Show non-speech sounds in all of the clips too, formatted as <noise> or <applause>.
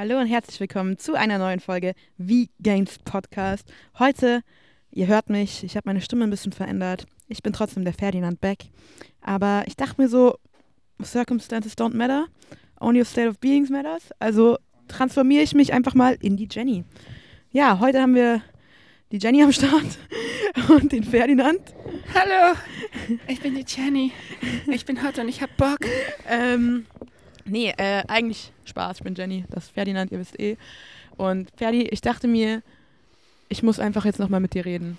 Hallo und herzlich willkommen zu einer neuen Folge Wie Games Podcast. Heute, ihr hört mich, ich habe meine Stimme ein bisschen verändert. Ich bin trotzdem der Ferdinand Beck. Aber ich dachte mir so, Circumstances don't matter, only your state of beings matters. Also transformiere ich mich einfach mal in die Jenny. Ja, heute haben wir die Jenny am Start <laughs> und den Ferdinand. Hallo, ich bin die Jenny. Ich bin hot und ich hab Bock. Ähm, nee, äh, eigentlich Spaß. Ich bin Jenny, das ist Ferdinand, ihr wisst eh. Und Ferdi, ich dachte mir, ich muss einfach jetzt nochmal mit dir reden.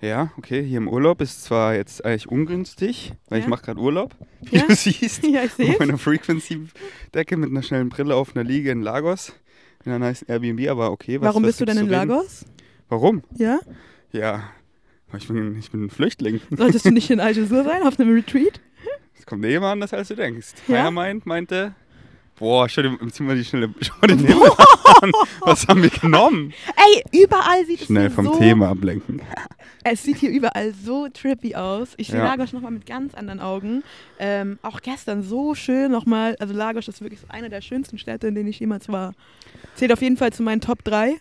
Ja, okay, hier im Urlaub ist zwar jetzt eigentlich ungünstig, weil Ja? ich mache gerade Urlaub, wie Ja? du siehst. <laughs> Ja, ich sehe Auf einer Frequency-Decke mit einer schnellen Brille auf einer Liege in Lagos. In einer nice Airbnb, aber okay. Was, Warum was bist du denn in? Lagos? Warum? Ja? Ja, ich bin, ich bin ein Flüchtling. Solltest du nicht <laughs> in Algesur sein, auf einem Retreat? Es kommt eh immer anders, als du denkst. Ja? Meint, meinte, boah, schau dir, zieh mal die schnelle, schau den Himmel an. Was haben wir genommen? Ey, überall sieht Schnell es vom so... Thema ablenken. <laughs> Es sieht hier überall so trippy aus. Ich sehe Ja. Lagos nochmal mit ganz anderen Augen. Ähm, auch gestern so schön nochmal. Also Lagos ist wirklich so eine der schönsten Städte, in denen ich jemals war. Zählt auf jeden Fall zu meinen Top 3.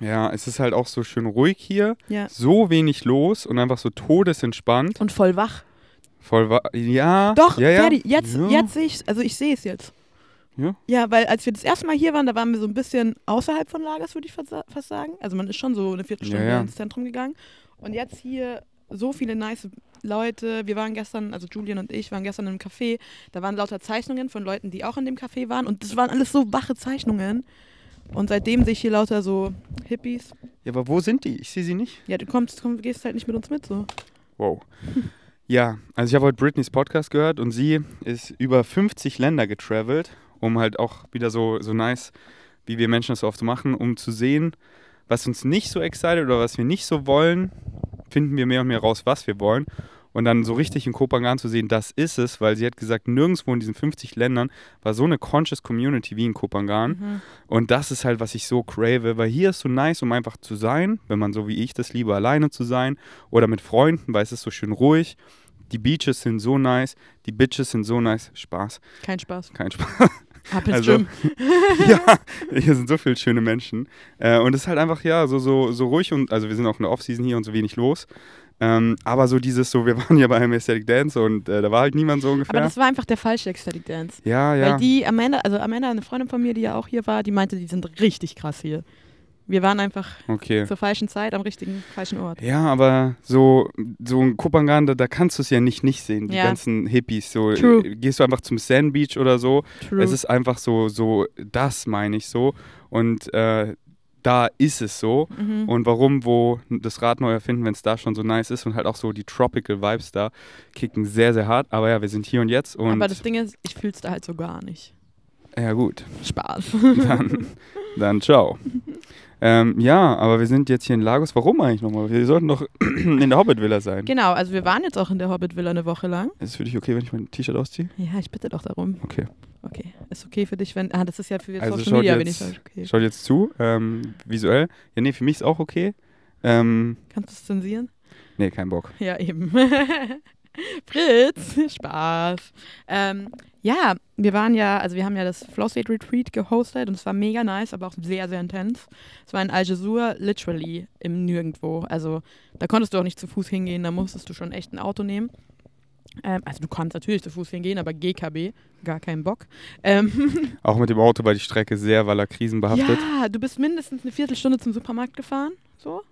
Ja, es ist halt auch so schön ruhig hier. Ja. So wenig los und einfach so todesentspannt. Und voll wach. Voll wa Ja. Doch, ja, ja. Ferdi, jetzt, ja. jetzt sehe ich Also ich sehe es jetzt. Ja. Ja, weil als wir das erste Mal hier waren, da waren wir so ein bisschen außerhalb von Lagos, würde ich fast sa- fast sagen. Also man ist schon so eine Viertelstunde Ja, ja. ins Zentrum gegangen. Und jetzt hier so viele nice Leute. Wir waren gestern, also Julian und ich waren gestern im Café. Da waren lauter Zeichnungen von Leuten, die auch in dem Café waren. Und das waren alles so wache Zeichnungen. Und seitdem sehe ich hier lauter so Hippies. Ja, aber wo sind die? Ich sehe sie nicht. Ja, du kommst, komm, gehst halt nicht mit uns mit so. Wow. Ja, also ich habe heute Britneys Podcast gehört und sie ist über 50 Länder getravelt, um halt auch wieder so, so nice, wie wir Menschen das so oft machen, um zu sehen, was uns nicht so excited oder was wir nicht so wollen, finden wir mehr und mehr raus, was wir wollen. Und dann so richtig in Kopangan zu sehen, das ist es, weil sie hat gesagt, nirgendwo in diesen 50 Ländern war so eine conscious Community wie in Kopangan. Mhm. Und das ist halt, was ich so crave, weil hier ist so nice, um einfach zu sein, wenn man so wie ich das liebe, alleine zu sein oder mit Freunden, weil es ist so schön ruhig. Die Beaches sind so nice, die Bitches sind so nice. Spaß, Kein Spaß. kein Spaß. Also- <laughs> ja, hier sind so viele schöne Menschen. Äh, und es ist halt einfach, ja, so, so, so ruhig und, also wir sind auch in der Offseason hier und so wenig los. Ähm, aber so dieses, so, wir <laughs> waren ja bei einem Aesthetic Dance und äh, da war halt niemand so ungefähr. Aber das war einfach der falsche Ecstatic Dance. ja, ja. Weil die Amanda, also Amanda, eine Freundin von mir, die ja auch hier war, die meinte, die sind richtig krass hier. Wir waren einfach okay. zur falschen Zeit am richtigen, falschen Ort. Ja, aber so, so ein Kopangan, da, da kannst du es ja nicht nicht sehen, die Ja. ganzen Hippies. So, True. äh, gehst du einfach zum Sand Beach oder so. True. Es ist einfach so, so, das meine ich so. Und äh, da ist es so. mhm. Und warum, wo das Rad neu erfinden, wenn es da schon so nice ist und halt auch so die Tropical Vibes da kicken sehr, sehr hart. Aber ja, wir sind hier und jetzt und Aber das Ding ist, ich fühle es da halt so gar nicht. ja gut, Spaß. dann, <laughs> dann ciao. <laughs> Ähm, ja, aber wir sind jetzt hier in Lagos. Warum eigentlich nochmal? Wir sollten doch <clears throat> in der Hobbit-Villa sein. genau, also wir waren jetzt auch in der Hobbit Villa eine Woche lang. Ist es für dich okay, wenn ich mein T-Shirt ausziehe? Ja, ich bitte doch darum. Okay. Okay. Ist okay für dich, wenn. Ah, das ist ja für Also Social Media, wenn ich jetzt- sage, okay. Schaut jetzt zu, ähm, visuell. Ja, nee, für mich ist auch okay. Ähm, Kannst du es zensieren? nee, kein Bock. Ja, eben. <laughs> Fritz, Spaß. Ähm, ja, wir waren ja, also wir haben ja das Flow State Retreat gehostet und es war mega nice, aber auch sehr, sehr intens. Es war in Algesur, literally im Nirgendwo. Also da konntest du auch nicht zu Fuß hingehen, da musstest du schon echt ein Auto nehmen. Ähm, also du kannst natürlich zu Fuß hingehen, aber GKB, gar keinen Bock. Ähm, <laughs> Auch mit dem Auto war die Strecke sehr Waller krisenbehaftet. ja, du bist mindestens eine Viertelstunde zum Supermarkt gefahren, so,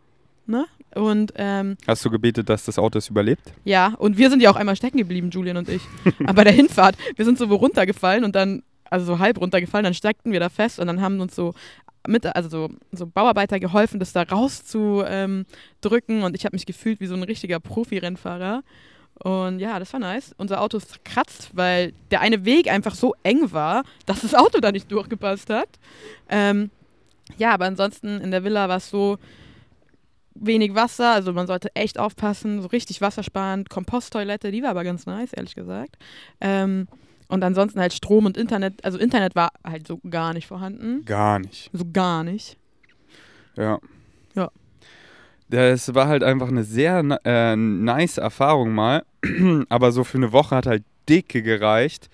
ne? Und ähm, Hast du gebetet, dass das Auto es überlebt? Ja, und wir sind ja auch einmal stecken geblieben, Julian und ich. <laughs> Aber bei der Hinfahrt, wir sind so wo runtergefallen und dann, also so halb runtergefallen, dann steckten wir da fest und dann haben uns so mit, also so, so Bauarbeiter geholfen, das da rauszudrücken ähm, drücken. und ich habe mich gefühlt wie so ein richtiger Profi-Rennfahrer. Und ja, das war nice. Unser Auto ist kratzt, weil der eine Weg einfach so eng war, dass das Auto da nicht durchgepasst hat. Ähm, ja, aber ansonsten in der Villa war es so, wenig Wasser, also man sollte echt aufpassen, so richtig wassersparend. Komposttoilette, die war aber ganz nice, ehrlich gesagt. Ähm, und ansonsten halt Strom und Internet, also Internet war halt so gar nicht vorhanden. Gar nicht. So gar nicht. Ja. Ja. Das war halt einfach eine sehr äh, nice Erfahrung mal. <clears throat> Aber so für eine Woche hat halt dicke gereicht.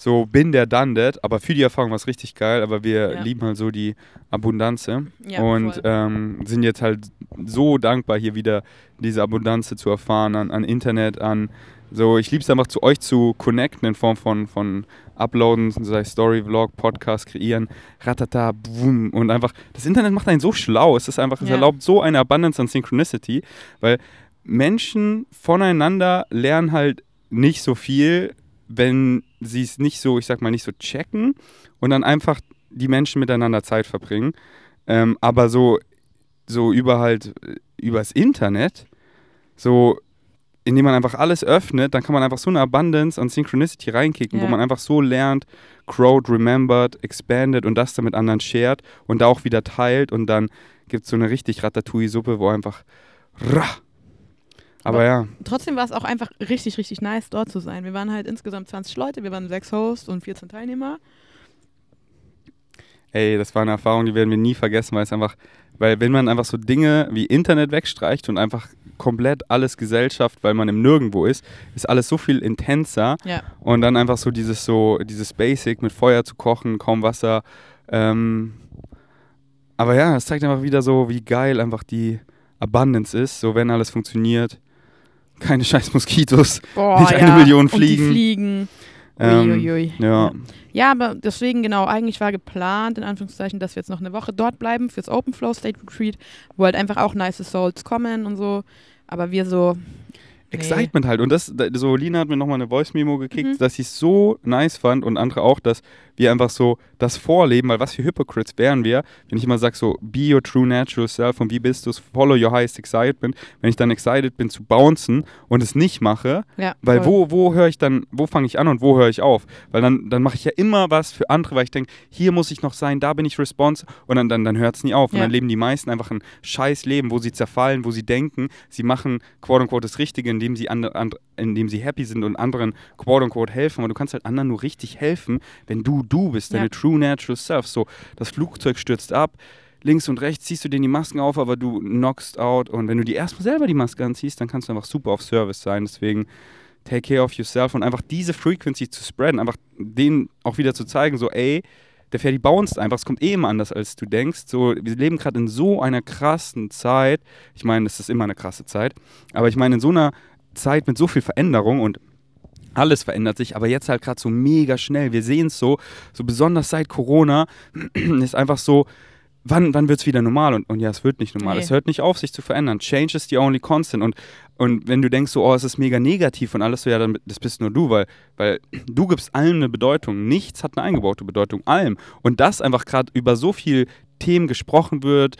So bin der done that, aber für die Erfahrung war es richtig geil, aber wir Ja. lieben halt so die Abundanz Ja, und ähm, sind jetzt halt so dankbar, hier wieder diese Abundanz zu erfahren an, an Internet, an so, ich liebe es einfach zu euch zu connecten in Form von, von Uploaden, sei Story, Vlog, Podcast kreieren, ratata, boom. Und einfach, das Internet macht einen so schlau, es ist einfach, es Ja. erlaubt so eine Abundance an Synchronicity, weil Menschen voneinander lernen halt nicht so viel, wenn sie es nicht so, ich sag mal, nicht so checken und dann einfach die Menschen miteinander Zeit verbringen. Ähm, aber so, so über halt, äh, übers Internet, so, indem man einfach alles öffnet, dann kann man einfach so eine Abundance an Synchronicity reinkicken, wo Ja. man einfach so lernt, crowed, remembered, expanded und das dann mit anderen shared und da auch wieder teilt und dann gibt es so eine richtig Ratatouille-Suppe, wo einfach rah. Aber Aber- ja, Trotzdem war es auch einfach richtig, richtig nice, dort zu sein. Wir waren halt insgesamt 20 Leute, wir waren sechs Hosts und 14 Teilnehmer. ey, das war eine Erfahrung, die werden wir nie vergessen, weil es einfach, weil wenn man einfach so Dinge wie Internet wegstreicht und einfach komplett alles Gesellschaft, weil man im Nirgendwo ist, ist alles so viel intenser Ja. und dann einfach so dieses so, dieses Basic mit Feuer zu kochen, kaum Wasser. Ähm, aber ja, es zeigt einfach wieder so, wie geil einfach die Abundance ist, so wenn alles funktioniert. Keine scheiß Moskitos. Boah, Nicht eine ja. Million Und Fliegen. die Fliegen. Ähm, Uiuiui. ja. Ja, aber deswegen genau, eigentlich war geplant, in Anführungszeichen, dass wir jetzt noch eine Woche dort bleiben fürs Open Flow State Retreat, wo halt einfach auch nice Souls kommen und so. Aber wir so, Nee. Excitement halt. Und das, da- so Lina hat mir nochmal eine Voice-Memo gekickt, Mhm. dass sie es so nice fand und andere auch, dass wir einfach so das vorleben, weil was für Hypocrites wären wir, wenn ich immer sage so, be your true natural self und wie bist du, follow your highest excitement, wenn ich dann excited bin zu bouncen und es nicht mache, ja. weil voll. wo, wo höre ich dann, wo fange ich an und wo höre ich auf? Weil dann, dann mache ich ja immer was für andere, weil ich denke, hier muss ich noch sein, da bin ich response und dann, dann, dann hört es nie auf. Und Ja. dann leben die meisten einfach ein scheiß Leben, wo sie zerfallen, wo sie denken, sie machen quote unquote das Richtige, indem sie, andre, and, indem sie happy sind und anderen quote unquote helfen. Aber du kannst halt anderen nur richtig helfen, wenn du du bist, deine Ja. true natural self. So, das Flugzeug stürzt ab. Links und rechts ziehst du denen die Masken auf, aber du knockst out. Und wenn du dir erstmal selber die Maske anziehst, dann kannst du einfach super auf Service sein. Deswegen take care of yourself und einfach diese Frequency zu spreaden, einfach denen auch wieder zu zeigen, so ey, der Ferdi bounced einfach, es kommt eh immer anders, als du denkst. So, wir leben gerade in so einer krassen Zeit. Ich meine, es ist immer eine krasse Zeit, aber ich meine, in so einer Zeit mit so viel Veränderung und alles verändert sich, aber jetzt halt gerade so mega schnell. Wir sehen es so, so besonders seit Corona <clears throat> ist einfach so, wann, wann wird es wieder normal? Und, und ja, es wird nicht normal. Nee. Es hört nicht auf, sich zu verändern. Change is the only constant. Und, und wenn du denkst, so, oh, es ist mega negativ und alles so, ja, dann das bist nur du, weil, weil du gibst allem eine Bedeutung. Nichts hat eine eingebaute Bedeutung, allem. Und das einfach gerade über so viel Themen gesprochen wird,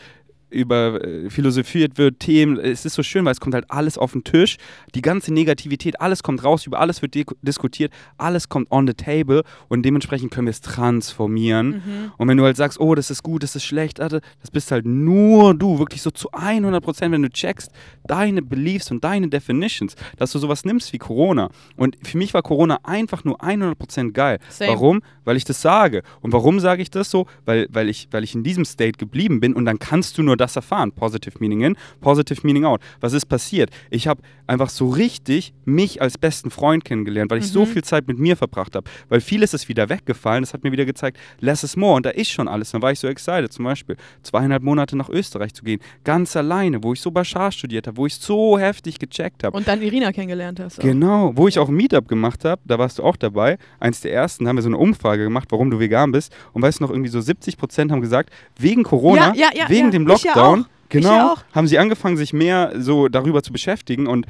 über äh, philosophiert wird, Themen. Es ist so schön, weil es kommt halt alles auf den Tisch. Die ganze Negativität, alles kommt raus, über alles wird diskutiert, alles kommt on the table und dementsprechend können wir es transformieren. Mhm. Und wenn du halt sagst, oh, das ist gut, das ist schlecht, das bist halt nur du, wirklich so zu 100 Prozent, wenn du checkst, deine Beliefs und deine Definitions, dass du sowas nimmst wie Corona. Und für mich war Corona einfach nur 100 Prozent geil. Same. Warum? Weil ich das sage. Und warum sage ich das so? Weil, weil, ich, weil ich in diesem State geblieben bin und dann kannst du nur das erfahren. Positive Meaning in, Positive Meaning out. Was ist passiert? Ich habe einfach so richtig mich als besten Freund kennengelernt, weil ich so Mhm. viel Zeit mit mir verbracht habe. Weil vieles ist wieder weggefallen. Das hat mir wieder gezeigt, less is more. Und da ist schon alles. Dann war ich so excited, zum Beispiel zweieinhalb Monate nach Österreich zu gehen. Ganz alleine, wo ich so Bashar studiert habe, wo ich so heftig gecheckt habe. Und dann Irina kennengelernt hast. auch. Genau, wo ich auch ein Meetup gemacht habe, da warst du auch dabei. Eins der ersten, da haben wir so eine Umfrage gemacht, warum du vegan bist. Und weißt du noch, irgendwie so 70 Prozent haben gesagt, wegen Corona, Ja, ja, ja, wegen dem Lockdown, genau, haben sie angefangen, sich mehr so darüber zu beschäftigen und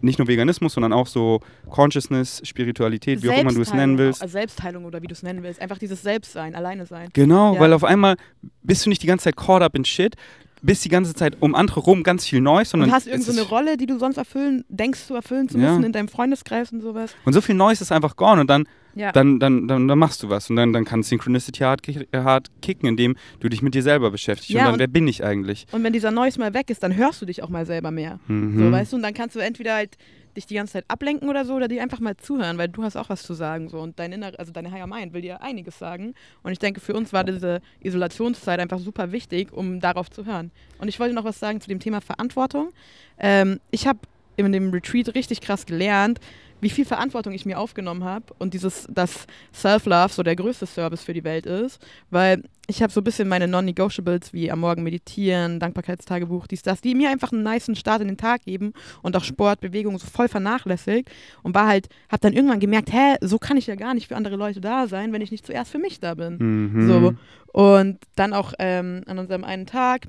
nicht nur Veganismus, sondern auch so Consciousness, Spiritualität, wie auch immer du es nennen willst. Selbstheilung oder wie du es nennen willst. Einfach dieses Selbstsein, alleine sein. Genau, Ja. weil auf einmal bist du nicht die ganze Zeit caught up in shit, bist die ganze Zeit um andere rum ganz viel Neues, sondern Und hast irgendeine ist- Rolle, die du sonst erfüllen, denkst du erfüllen zu Ja. müssen in deinem Freundeskreis und sowas. und so viel Neues ist einfach gone und dann Ja. dann, dann, dann, dann machst du was. Und dann, dann kann Synchronicity hart, hart kicken, indem du dich mit dir selber beschäftigst. Ja, und dann, und- wer bin ich eigentlich? Und wenn dieser Neues mal weg ist, dann hörst du dich auch mal selber mehr. Mhm. So, weißt du, und dann kannst du entweder halt dich die ganze Zeit ablenken oder so, oder dir einfach mal zuhören, weil du hast auch was zu sagen. So. Und dein inner, also deine Higher Mind will dir einiges sagen. Und ich denke, für uns war diese Isolationszeit einfach super wichtig, um darauf zu hören. Und ich wollte noch was sagen zu dem Thema Verantwortung. Ähm, ich habe in dem Retreat richtig krass gelernt, wie viel Verantwortung ich mir aufgenommen habe und dieses, dass Self-Love so der größte Service für die Welt ist, weil ich habe so ein bisschen meine Non-Negotiables wie am Morgen meditieren, Dankbarkeitstagebuch, dies, das, die mir einfach einen niceen Start in den Tag geben und auch Sport, Bewegung so voll vernachlässigt und war halt, habe dann irgendwann gemerkt, hä, so kann ich ja gar nicht für andere Leute da sein, wenn ich nicht zuerst für mich da bin. Mhm. So. Und dann auch ähm, an unserem einen Tag,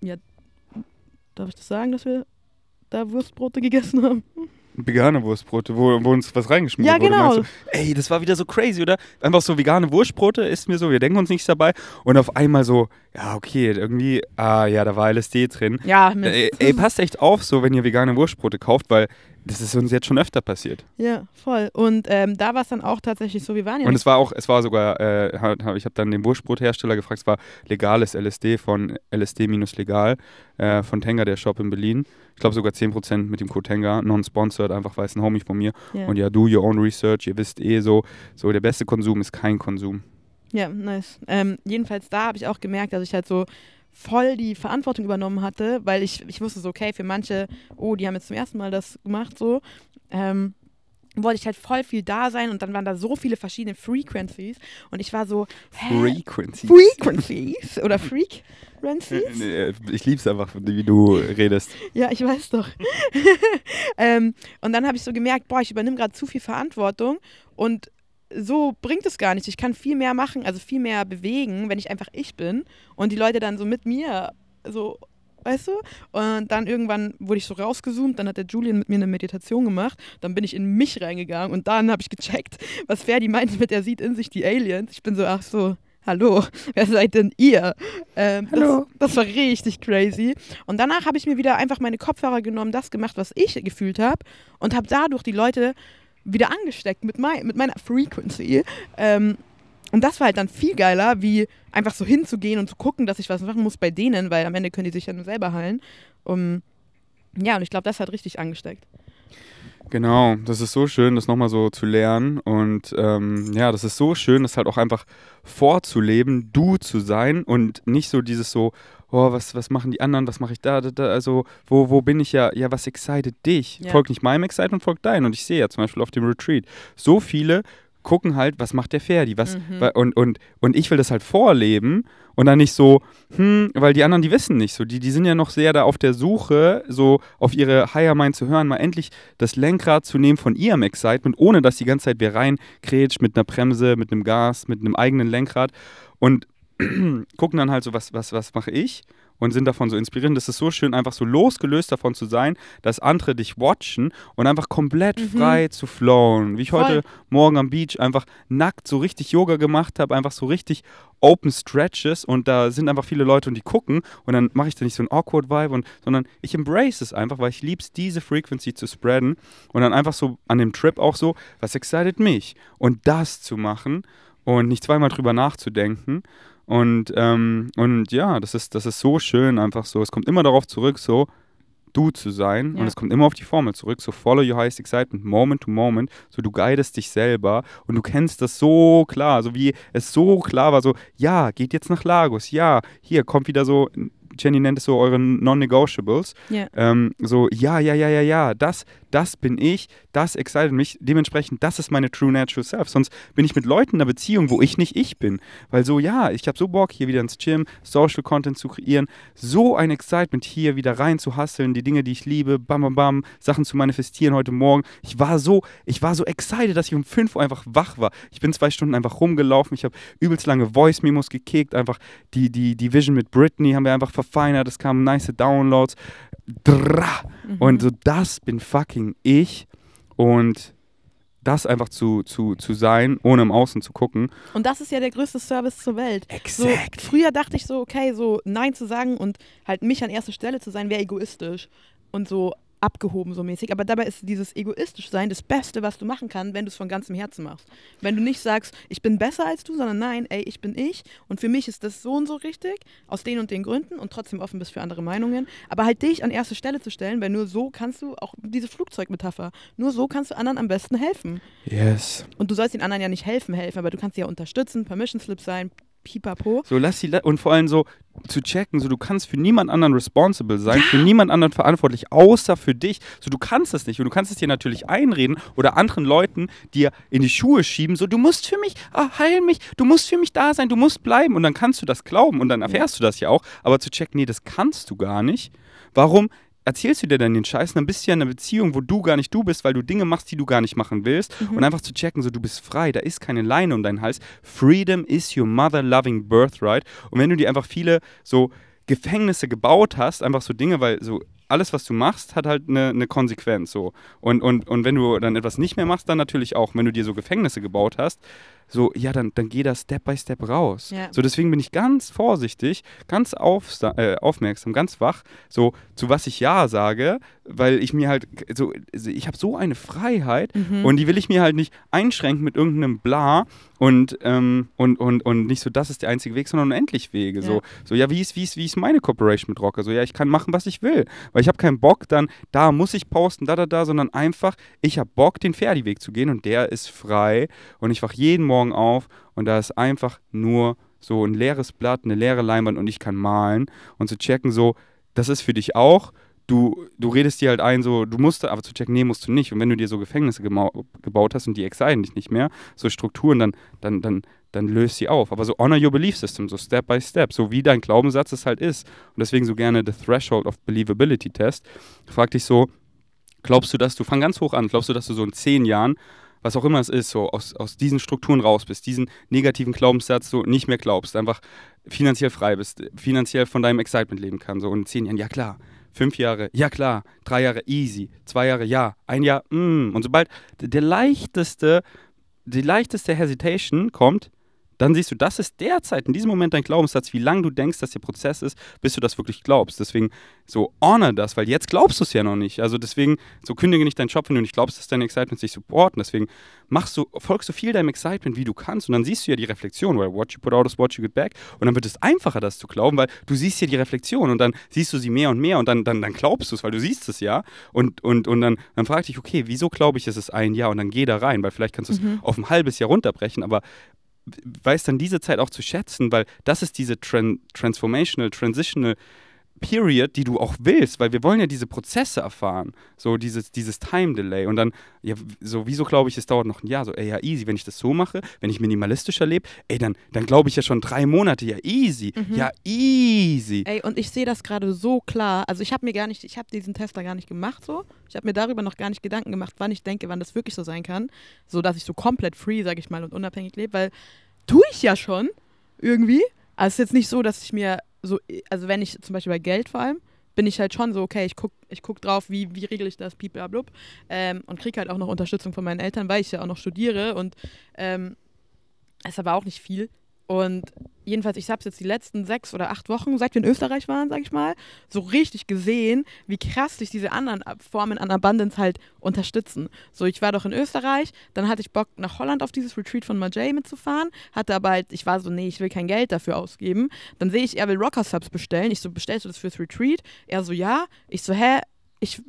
ja, darf ich das sagen, dass wir da Wurstbrote gegessen haben? Vegane Wurstbrote, wo, wo uns was reingeschmiert Ja, wurde. genau. Du, ey, das war wieder so crazy, oder? Einfach so vegane Wurstbrote ist mir so, wir denken uns nichts dabei. Und auf einmal so, ja, okay, irgendwie, ah ja, da war LSD drin. Ja, Mist. Ey, ey, passt echt auf, so, wenn ihr vegane Wurstbrote kauft, weil das ist uns jetzt schon öfter passiert. Ja, voll. Und ähm, da war es dann auch tatsächlich so, wir waren ja Und es war auch, es war sogar, äh, ich habe dann den Wurstbrothersteller gefragt, es war legales LSD von LSD-legal äh, von Tenga, der Shop in Berlin. Ich glaube sogar 10% mit dem Code Tenga, non-sponsored, einfach weil es ein Homie von mir. ja. Und ja, do your own research, ihr wisst eh so, so der beste Konsum ist kein Konsum. Ja, nice. Ähm, jedenfalls da habe ich auch gemerkt, dass ich halt so voll die Verantwortung übernommen hatte, weil ich, ich wusste so, okay, für manche, oh, die haben jetzt zum ersten Mal das gemacht, so. Ähm, wollte ich halt voll viel da sein und dann waren da so viele verschiedene Frequencies und ich war so, hä? Frequency. Frequencies oder Frequencies? Ich lieb's einfach, wie du redest. Ja, ich weiß doch. <laughs> ähm, und dann habe ich so gemerkt, boah, ich übernehme gerade zu viel Verantwortung und so bringt es gar nicht. Ich kann viel mehr machen, also viel mehr bewegen, wenn ich einfach ich bin und die Leute dann so mit mir so, weißt du? Und dann irgendwann wurde ich so rausgezoomt, dann hat der Julian mit mir eine Meditation gemacht, dann bin ich in mich reingegangen und dann habe ich gecheckt, was Ferdi meinte mit, er sieht in sich die Aliens. Ich bin so, ach so, hallo, <laughs> wer seid denn ihr? Ähm, Hallo. Das, das war richtig crazy. Und danach habe ich mir wieder einfach meine Kopfhörer genommen, das gemacht, was ich gefühlt habe und habe dadurch die Leute wieder angesteckt mit, mein, mit meiner Frequency. Ähm, und das war halt dann viel geiler, wie einfach so hinzugehen und zu gucken, dass ich was machen muss bei denen, weil am Ende können die sich ja nur selber heilen. Um, ja, und ich glaube, das hat richtig angesteckt. Genau, das ist so schön, das nochmal so zu lernen. Und ähm, ja, das ist so schön, das halt auch einfach vorzuleben, du zu sein und nicht so dieses so, oh, was, was machen die anderen, was mache ich da, da, da, also wo, wo bin ich ja, ja, was excited dich? Ja. Folgt nicht meinem Excitement, folgt dein. Und ich sehe ja zum Beispiel auf dem Retreat, so viele gucken halt, was macht der Ferdi, was, Mhm. und, und, und ich will das halt vorleben und dann nicht so, hm, weil die anderen, die wissen nicht so, die, die sind ja noch sehr da auf der Suche, so auf ihre Higher Mind zu hören, mal endlich das Lenkrad zu nehmen von ihrem Excitement, ohne dass die ganze Zeit wer reinkrätscht mit einer Bremse, mit einem Gas, mit einem eigenen Lenkrad und <clears throat> gucken dann halt so, was, was, was mache ich? Und sind davon so inspiriert. Das ist so schön, einfach so losgelöst davon zu sein, dass andere dich watchen und einfach komplett Mhm. frei zu flowen. Wie ich Voll. heute Morgen am Beach einfach nackt so richtig Yoga gemacht habe, einfach so richtig Open Stretches und da sind einfach viele Leute und die gucken und dann mache ich da nicht so ein awkward Vibe und sondern ich embrace es einfach, weil ich lieb's diese Frequency zu spreaden und dann einfach so an dem Trip auch so, was excited mich und das zu machen und nicht zweimal drüber nachzudenken und ähm, und ja, das ist das ist so schön einfach so, es kommt immer darauf zurück so du zu sein. Ja. und es kommt immer auf die Formel zurück, so follow your highest excitement, moment to moment, so du guidest dich selber und du kennst das so klar, so wie es so klar war, so ja, geht jetzt nach Lagos, ja, hier kommt wieder so, Jenny nennt es so eure Non-Negotiables, Ja. ähm, so ja, ja, ja, ja, ja, das, das bin ich, das excited mich, dementsprechend, das ist meine true natural self, sonst bin ich mit Leuten in einer Beziehung, wo ich nicht ich bin, weil so, ja, ich habe so Bock, hier wieder ins Gym, Social Content zu kreieren, so ein Excitement hier wieder rein zu hasseln, die Dinge, die ich liebe, bam, bam, bam, Sachen zu manifestieren heute Morgen. Ich war so, ich war so excited, dass ich um 5 Uhr einfach wach war. Ich bin zwei Stunden einfach rumgelaufen, ich habe übelst lange Voice-Memos gekickt, einfach die, die, die Vision mit Britney haben wir einfach verfeinert, es kamen nice Downloads. Drah. Mhm. Und so, das bin fucking ich und das einfach zu, zu, zu sein, ohne im Außen zu gucken. Und das ist ja der größte Service zur Welt. So, Exakt. früher dachte ich so, okay, so Nein zu sagen und halt mich an erster Stelle zu sein, wäre egoistisch und so abgehoben so mäßig. Aber dabei ist dieses egoistisch sein das Beste, was du machen kannst, wenn du es von ganzem Herzen machst. Wenn du nicht sagst, ich bin besser als du, sondern nein, ey, ich bin ich und für mich ist das so und so richtig, aus den und den Gründen und trotzdem offen bist für andere Meinungen. Aber halt dich an erste Stelle zu stellen, weil nur so kannst du, auch diese Flugzeugmetapher, nur so kannst du anderen am besten helfen. Yes. Und du sollst den anderen ja nicht helfen, helfen, aber du kannst sie ja unterstützen, Permission Slip sein, pipapo. So, lass sie, la- und vor allem so, zu checken, so du kannst für niemand anderen responsible sein, für niemand anderen verantwortlich, außer für dich. So du kannst es nicht und du kannst es dir natürlich einreden oder anderen Leuten dir in die Schuhe schieben, so du musst für mich, ah, heil mich, du musst für mich da sein, du musst bleiben und dann kannst du das glauben und dann erfährst du das ja auch, aber zu checken, nee, das kannst du gar nicht. Warum erzählst du dir dann den Scheiß? Dann bist du ja in einer Beziehung, wo du gar nicht du bist, weil du Dinge machst, die du gar nicht machen willst. Mhm. Und einfach zu checken, so du bist frei, da ist keine Leine um deinen Hals. Freedom is your mother-loving birthright. Und wenn du dir einfach viele so Gefängnisse gebaut hast, einfach so Dinge, weil so alles, was du machst, hat halt eine, eine Konsequenz. So. Und, und, und wenn du dann etwas nicht mehr machst, dann natürlich auch. Wenn du dir so Gefängnisse gebaut hast, so, ja, dann, dann geh da Step by Step raus. Ja. So, deswegen bin ich ganz vorsichtig, ganz auf, äh, aufmerksam, ganz wach, so zu was ich Ja sage, weil ich mir halt, so, ich habe so eine Freiheit Mhm. und die will ich mir halt nicht einschränken mit irgendeinem Bla und, ähm, und, und, und nicht so, das ist der einzige Weg, sondern unendlich Wege. So, Ja. so, ja, wie ist, wie, ist, wie ist meine Corporation mit Rocker? So, ja, ich kann machen, was ich will, weil ich habe keinen Bock dann, da muss ich posten, da, da, da, sondern einfach, ich habe Bock, den Ferdi-Weg zu gehen und der ist frei und ich wach jeden Morgen auf und da ist einfach nur so ein leeres Blatt, eine leere Leinwand und ich kann malen und zu checken so, das ist für dich auch. Du, du redest dir halt ein, so, du musst, aber zu checken, nee, musst du nicht. Und wenn du dir so Gefängnisse gebaut hast und die exciten dich nicht mehr, so Strukturen, dann, dann, dann, dann löst sie auf. Aber so honor your belief system, so step by step, so wie dein Glaubenssatz es halt ist. Und deswegen so gerne the threshold of believability test. Frag dich so, glaubst du, dass du, fang ganz hoch an, glaubst du, dass du so in zehn Jahren was auch immer es ist, so aus, aus diesen Strukturen raus bist, diesen negativen Glaubenssatz so nicht mehr glaubst, einfach finanziell frei bist, finanziell von deinem Excitement leben kann, so und in zehn Jahren, ja klar, fünf Jahre, ja klar, drei Jahre easy, zwei Jahre ja, ein Jahr, mm. und sobald der leichteste, die leichteste Hesitation kommt, dann siehst du, das ist derzeit in diesem Moment dein Glaubenssatz, wie lange du denkst, dass der Prozess ist, bis du das wirklich glaubst. Deswegen so honor das, weil jetzt glaubst du es ja noch nicht. Also deswegen so kündige nicht deinen Job, wenn du nicht glaubst, dass deine Excitements dich supporten. Deswegen machst du, folgst so viel deinem Excitement, wie du kannst und dann siehst du ja die Reflexion, weil what you put out is what you get back und dann wird es einfacher, das zu glauben, weil du siehst ja die Reflexion und dann siehst du sie mehr und mehr und dann, dann, dann glaubst du es, weil du siehst es ja und, und, und dann, dann frag dich, okay, wieso glaube ich, es ist ein Jahr und dann geh da rein, weil vielleicht kannst du es auf ein halbes Jahr runterbrechen, aber weiß dann diese Zeit auch zu schätzen, weil das ist diese Tran transformational, transitional Period, die du auch willst, weil wir wollen ja diese Prozesse erfahren, so dieses, dieses Time Delay und dann, ja, so wieso glaube ich, es dauert noch ein Jahr, so, ey, ja, easy, wenn ich das so mache, wenn ich minimalistischer lebe, ey, dann, dann glaube ich ja schon drei Monate, ja, easy, ja, easy. Ey, und ich sehe das gerade so klar. Also ich habe mir gar nicht, ich habe diesen Test da gar nicht gemacht so. Ich habe mir darüber noch gar nicht Gedanken gemacht, wann ich denke, wann das wirklich so sein kann. So, dass ich so komplett free, sage ich mal, und unabhängig lebe, weil tue ich ja schon irgendwie. Also es ist jetzt nicht so, dass ich mir so, also wenn ich zum Beispiel bei Geld vor allem, bin ich halt schon so, okay, ich guck, ich guck drauf, wie, wie regel ich das, blub ähm, und kriege halt auch noch Unterstützung von meinen Eltern, weil ich ja auch noch studiere und ähm, es ist aber auch nicht viel. Und jedenfalls, ich habe es jetzt die letzten sechs oder acht Wochen, seit wir in Österreich waren, sag ich mal, so richtig gesehen, wie krass sich diese anderen Formen an Abundance halt unterstützen. So, ich war doch in Österreich, dann hatte ich Bock, nach Holland auf dieses Retreat von Majay mitzufahren, hatte aber halt, ich war so, nee, ich will kein Geld dafür ausgeben. Dann sehe ich, er will Rocker Subs bestellen. Ich so, bestellst du das fürs Retreat? Er so, ja. Ich so, hä? Ich,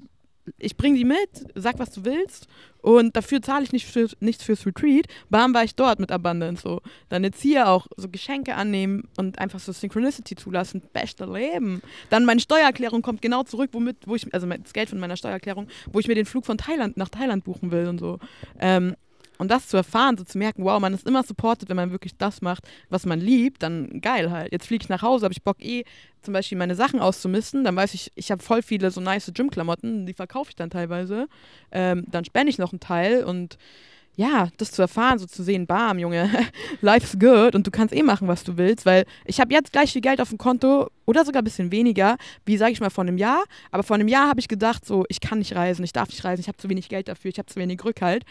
ich bring die mit, sag, was du willst. Und dafür zahle ich nicht für, nichts fürs Retreat. Bam, war ich dort mit Abundance. So. Dann jetzt hier auch so Geschenke annehmen und einfach so Synchronicity zulassen. Beste Leben. Dann meine Steuererklärung kommt genau zurück, womit, wo ich, also das Geld von meiner Steuererklärung, wo ich mir den Flug von Thailand nach Thailand buchen will und so. Ähm, und das zu erfahren, so zu merken, wow, man ist immer supported, wenn man wirklich das macht, was man liebt, dann geil halt. Jetzt fliege ich nach Hause, habe ich Bock eh zum Beispiel meine Sachen auszumisten, dann weiß ich, ich habe voll viele so nice Gym-Klamotten, die verkaufe ich dann teilweise. Ähm, dann spende ich noch einen Teil und ja, das zu erfahren, so zu sehen, bam, Junge, <laughs> life's good und du kannst eh machen, was du willst, weil ich habe jetzt gleich viel Geld auf dem Konto oder sogar ein bisschen weniger, wie sage ich mal vor einem Jahr, aber vor einem Jahr habe ich gedacht, so, ich kann nicht reisen, ich darf nicht reisen, ich habe zu wenig Geld dafür, ich habe zu wenig Rückhalt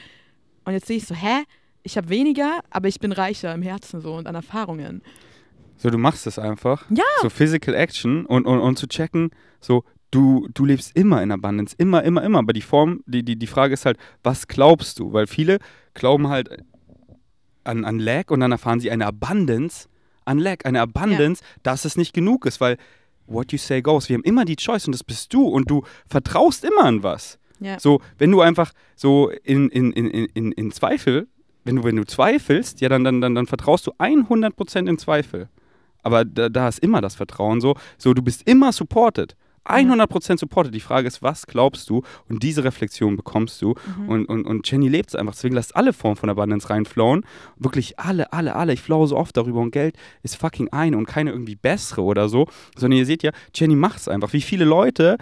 und jetzt sehe ich so, hä? Ich habe weniger, aber ich bin reicher im Herzen so und an Erfahrungen. So, du machst es einfach. Ja. So Physical Action und, und, und zu checken, so, du, du lebst immer in Abundance, immer, immer, immer. Aber die Form, die, die, die Frage ist halt, was glaubst du? Weil viele glauben halt an, an Lack und dann erfahren sie eine Abundance an Lack, eine Abundance, dass es nicht genug ist, weil what you say goes. Wir haben immer die Choice und das bist du und du vertraust immer an was. Ja. So, wenn du einfach so in, in, in, in, in Zweifel, wenn du, wenn du zweifelst, ja, dann, dann, dann, dann vertraust du 100% in Zweifel. aber da, da ist immer das Vertrauen so. So, du bist immer supported. 100% supported. Die Frage ist, was glaubst du? Und diese Reflexion bekommst du. Mhm. Und, und, und Jenny lebt es einfach. Deswegen lasst alle Formen von Abundance reinflowen. Wirklich alle, alle, alle. Ich flowe so oft darüber. Und Geld ist fucking eine und keine irgendwie bessere oder so. Sondern ihr seht ja, Jenny macht es einfach. Wie viele Leute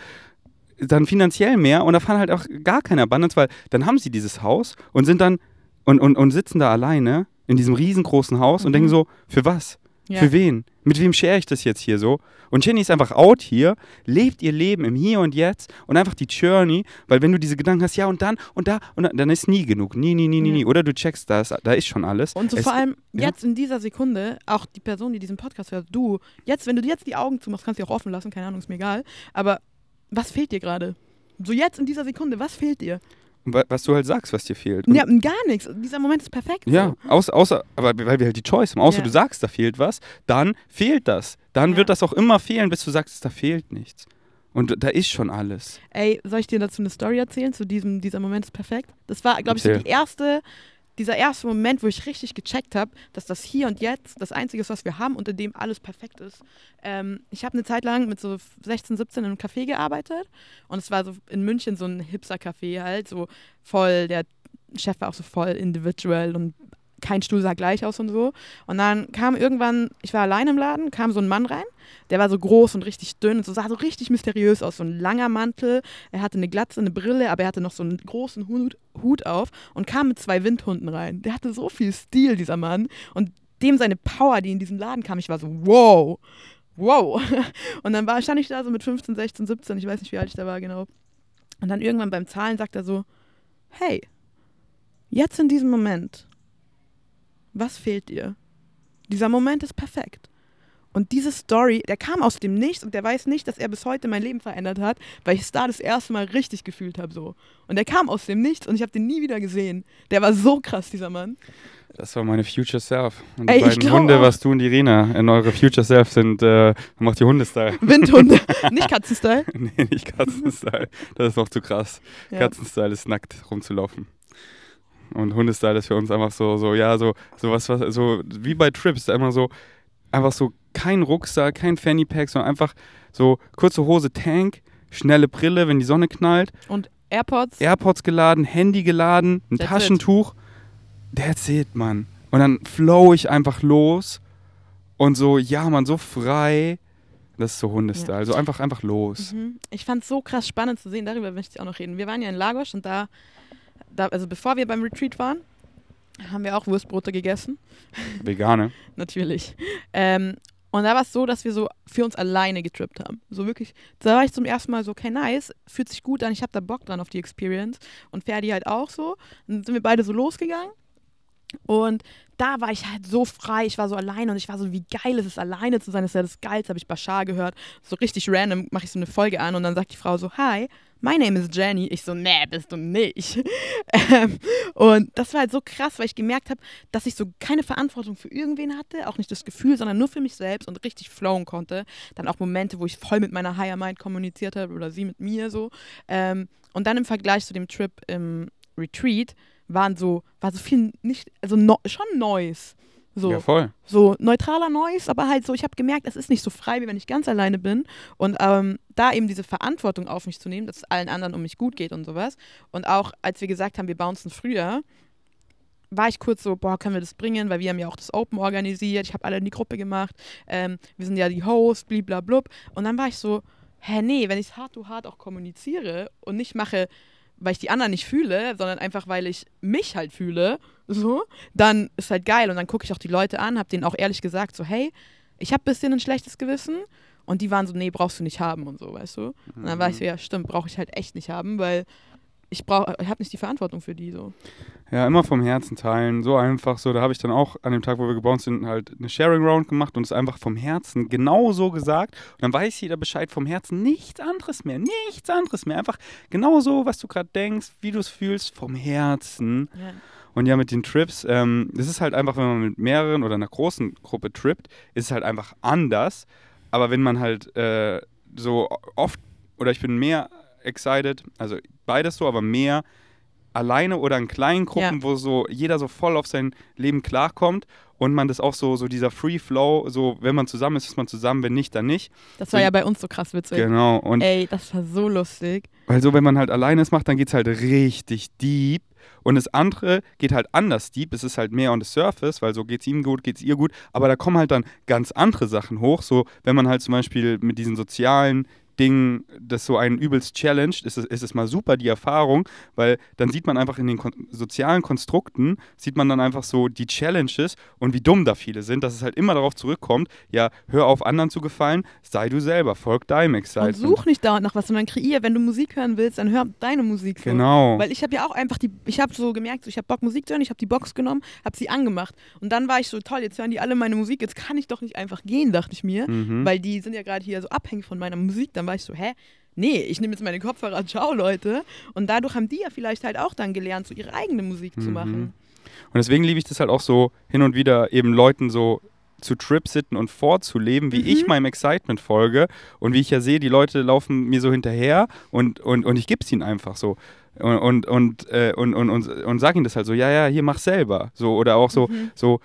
dann finanziell mehr und erfahren halt auch gar keine Abundance, weil dann haben sie dieses Haus und sind dann und, und, und sitzen da alleine in diesem riesengroßen Haus und Mhm. denken so, für was? Ja. Für wen? Mit wem share ich das jetzt hier so? Und Jenny ist einfach out hier, lebt ihr Leben im Hier und Jetzt und einfach die Journey, weil wenn du diese Gedanken hast, ja und dann und da und dann, dann ist nie genug. Nie, nie, nie, nie, nie. Oder du checkst das, da ist schon alles. Und so Es- vor allem ja. jetzt in dieser Sekunde, auch die Person, die diesen Podcast hört, du, jetzt, wenn du jetzt die Augen zumachst, kannst du die auch offen lassen, keine Ahnung, ist mir egal. Aber was fehlt dir gerade? So jetzt in dieser Sekunde, was fehlt dir? wa- was du halt sagst, was dir fehlt. Und Ja, gar nichts. Dieser Moment ist perfekt. Ja, So. außer, außer, aber weil wir halt die Choice haben, außer Ja. du sagst, da fehlt was, dann fehlt das. Dann Ja. wird das auch immer fehlen, bis du sagst, da fehlt nichts. Und da ist schon alles. Ey, soll ich dir dazu eine Story erzählen? Zu diesem, dieser Moment ist perfekt. Das war, glaube ich, so die erste, dieser erste Moment, wo ich richtig gecheckt habe, dass das hier und jetzt das Einzige ist, was wir haben in dem alles perfekt ist. Ähm, ich habe eine Zeit lang mit so 16, 17 in einem Café gearbeitet und es war so in München so ein Hipster-Café halt, so voll, der Chef war auch so voll individual und kein Stuhl sah gleich aus und so. Und dann kam irgendwann, ich war allein im Laden, kam so ein Mann rein, der war so groß und richtig dünn und so sah so richtig mysteriös aus, so ein langer Mantel, er hatte eine Glatze, eine Brille, aber er hatte noch so einen großen Hut, Hut auf und kam mit zwei Windhunden rein. Der hatte so viel Stil, dieser Mann. Und dem seine Power, die in diesen Laden kam, ich war so, wow, wow. <laughs> Und dann war, stand ich da so mit 15, 16, 17, ich weiß nicht, wie alt ich da war genau. Und dann irgendwann beim Zahlen sagt er so, hey, jetzt in diesem Moment, was fehlt dir? Dieser Moment ist perfekt. Und diese Story, der kam aus dem Nichts und der weiß nicht, dass er bis heute mein Leben verändert hat, weil ich es da das erste Mal richtig gefühlt habe so. Und der kam aus dem Nichts und ich habe den nie wieder gesehen. Der war so krass, dieser Mann. Das war meine Future Self. Und die Ey, ich beiden Hunde, auch. was du und Irina in eure Future Self sind, äh, macht die Hundestyle. <laughs> Windhunde, <laughs> nicht Katzenstyle. nee, nicht Katzenstyle. Das ist noch zu krass. Ja. Katzenstyle ist nackt rumzulaufen. Und Hundestyle ist für uns einfach so, so, ja, so, so was, was, so, wie bei Trips, einfach so, einfach so kein Rucksack, kein Fanny Pack, sondern einfach so kurze Hose, Tank, schnelle Brille, wenn die Sonne knallt, Und AirPods. AirPods geladen, Handy geladen, ein That's it. Taschentuch. That's it, Mann. Und dann flow ich einfach los und so, ja, Mann, so frei. Das ist so Hundestyle. Also einfach, einfach los. Mhm. Ich fand es so krass spannend zu sehen, darüber möchte ich auch noch reden. Wir waren ja in Lagos und da, da, also bevor wir beim Retreat waren, haben wir auch Wurstbrote gegessen. <laughs> Vegane. Natürlich. Ähm, und da war es so, dass wir so für uns alleine getrippt haben. So wirklich, da war ich zum ersten Mal so, okay, nice, fühlt sich gut an, ich habe da Bock dran auf die Experience. Und Ferdi halt auch so. Dann sind wir beide so losgegangen. Und da war ich halt so frei, ich war so alleine und ich war so, wie geil ist es, alleine zu sein, das ist ja das Geilste, habe ich Bashar gehört. So richtig random mache ich so eine Folge an und dann sagt die Frau so, hi, my name is Jenny. Ich so, nee, bist du nicht. <laughs> ähm, und das war halt so krass, weil ich gemerkt habe, dass ich so keine Verantwortung für irgendwen hatte, auch nicht das Gefühl, sondern nur für mich selbst und richtig flowen konnte. Dann auch Momente, wo ich voll mit meiner Higher Mind kommuniziert habe oder sie mit mir so. Ähm, und dann im Vergleich zu dem Trip im Retreat waren so, war so viel nicht, also no, schon Neues. So, Ja, voll. so neutraler Noise, aber halt so, ich habe gemerkt, es ist nicht so frei, wie wenn ich ganz alleine bin. Und ähm, da eben diese Verantwortung auf mich zu nehmen, dass es allen anderen um mich gut geht und sowas. Und auch als wir gesagt haben, wir bouncen früher, war ich kurz so, boah, können wir das bringen, weil wir haben ja auch das Open organisiert, ich habe alle in die Gruppe gemacht, ähm, wir sind ja die Hosts, bliblablub. Und dann war ich so, hä, nee, wenn ich hart to hart auch kommuniziere und nicht mache, weil ich die anderen nicht fühle, sondern einfach, weil ich mich halt fühle, so, dann ist halt geil. Und dann gucke ich auch die Leute an, habe denen auch ehrlich gesagt, so, hey, ich habe ein bisschen ein schlechtes Gewissen. Und die waren so, nee, brauchst du nicht haben und so, weißt du? Und dann war ich so, ja, stimmt, brauche ich halt echt nicht haben, weil ich brauche, ich habe nicht die Verantwortung für die so. Ja, immer vom Herzen teilen. So einfach so. Da habe ich dann auch an dem Tag, wo wir gebaut sind, halt eine Sharing Round gemacht und es einfach vom Herzen genau so gesagt. Und dann weiß jeder Bescheid vom Herzen. Nichts anderes mehr. Nichts anderes mehr. Einfach genau so, was du gerade denkst, wie du es fühlst, vom Herzen. Ja. Und ja, mit den Trips, ähm, das ist halt einfach, wenn man mit mehreren oder einer großen Gruppe trippt, ist es halt einfach anders. Aber wenn man halt äh, so oft, oder ich bin mehr excited, also beides so, aber mehr alleine oder in kleinen Gruppen, Ja. wo so jeder so voll auf sein Leben klarkommt und man das auch so, so dieser Free Flow, so wenn man zusammen ist, ist man zusammen, wenn nicht, dann nicht. Das war ja bei uns so krass witzig. Genau. Und Ey, das war so lustig. weil so, wenn man halt alleine ist, macht, dann geht es halt richtig deep. Und das andere geht halt anders deep. Es ist halt mehr on the surface, weil so geht es ihm gut, geht es ihr gut. Aber da kommen halt dann ganz andere Sachen hoch. So, wenn man halt zum Beispiel mit diesen sozialen Dingen das so einen übelst challenged, ist es, ist es mal super, die Erfahrung, weil dann sieht man einfach in den kon sozialen Konstrukten, sieht man dann einfach so die Challenges und wie dumm da viele sind, dass es halt immer darauf zurückkommt, ja, hör auf, anderen zu gefallen, sei du selber, folg deinem Und Excitement. such nicht dauernd nach was, sondern kreier. Wenn du Musik hören willst, dann hör deine Musik. So. Genau. Weil ich habe ja auch einfach die, ich habe so gemerkt, so, ich habe Bock Musik zu hören, ich habe die Box genommen, habe sie angemacht. Und dann war ich so, toll, jetzt hören die alle meine Musik, jetzt kann ich doch nicht einfach gehen, dachte ich mir. Mhm. Weil die sind ja gerade hier so abhängig von meiner Musik. Dann war ich so, hä? Nee, ich nehme jetzt meine Kopfhörer, ciao Leute. Und dadurch haben die ja vielleicht halt auch dann gelernt, so ihre eigene Musik zu Mhm. machen. Und deswegen liebe ich das halt auch so hin und wieder eben Leuten so zu Trip-Sitten und vorzuleben, wie Mhm. ich meinem Excitement folge und wie ich ja sehe, die Leute laufen mir so hinterher und, und, und ich gebe es ihnen einfach so. Und, und, und, äh, und, und, und, und sag ihnen das halt so, ja, ja, hier mach selber. So, oder auch so, Mhm. so,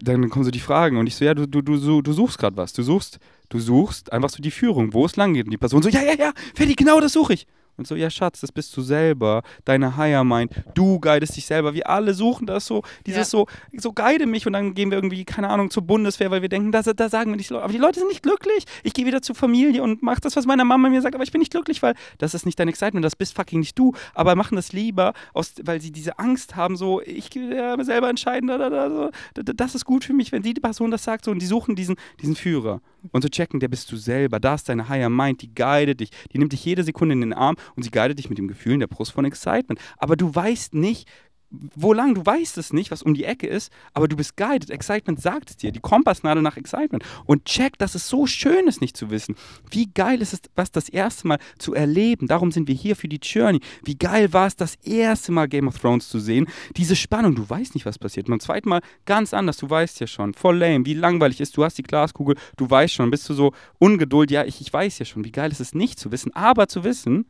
dann kommen so die Fragen und ich so, ja, du, du, du, du suchst gerade was. Du suchst, du suchst einfach so die Führung, wo es lang geht. Und die Person so, ja, ja, ja, Ferdi, genau das suche ich. Und so, ja, Schatz, das bist du selber, deine Higher Mind, du guidest dich selber. Wir alle suchen das so, dieses Ja. so, so guide mich und dann gehen wir irgendwie, keine Ahnung, zur Bundeswehr, weil wir denken, da, da sagen wir nicht, aber die Leute sind nicht glücklich. Ich gehe wieder zur Familie und mach das, was meine Mama mir sagt, aber ich bin nicht glücklich, weil das ist nicht dein Excitement, das bist fucking nicht du. Aber machen das lieber, aus, weil sie diese Angst haben, so, ich will ja selber entscheiden, da, da, da, so, da, da, das ist gut für mich, wenn die Person das sagt, so, und die suchen diesen, diesen Führer. Und zu checken, der bist du selber, da ist deine Higher Mind, die guidet dich, die nimmt dich jede Sekunde in den Arm und sie guidet dich mit dem Gefühl in der Brust von Excitement. Aber du weißt nicht, wo lang, du weißt es nicht, was um die Ecke ist, aber du bist guided. Excitement sagt es dir, die Kompassnadel nach Excitement. Und check, dass es so schön ist, nicht zu wissen. Wie geil ist es, was das erste Mal zu erleben. Darum sind wir hier für die Journey. Wie geil war es, das erste Mal Game of Thrones zu sehen. Diese Spannung, du weißt nicht, was passiert. Beim zweiten Mal ganz anders, du weißt ja schon. Voll lame, wie langweilig ist, du hast die Glaskugel, du weißt schon, bist du so ungeduldig. Ja, ich, ich weiß ja schon, wie geil ist es nicht zu wissen, aber zu wissen,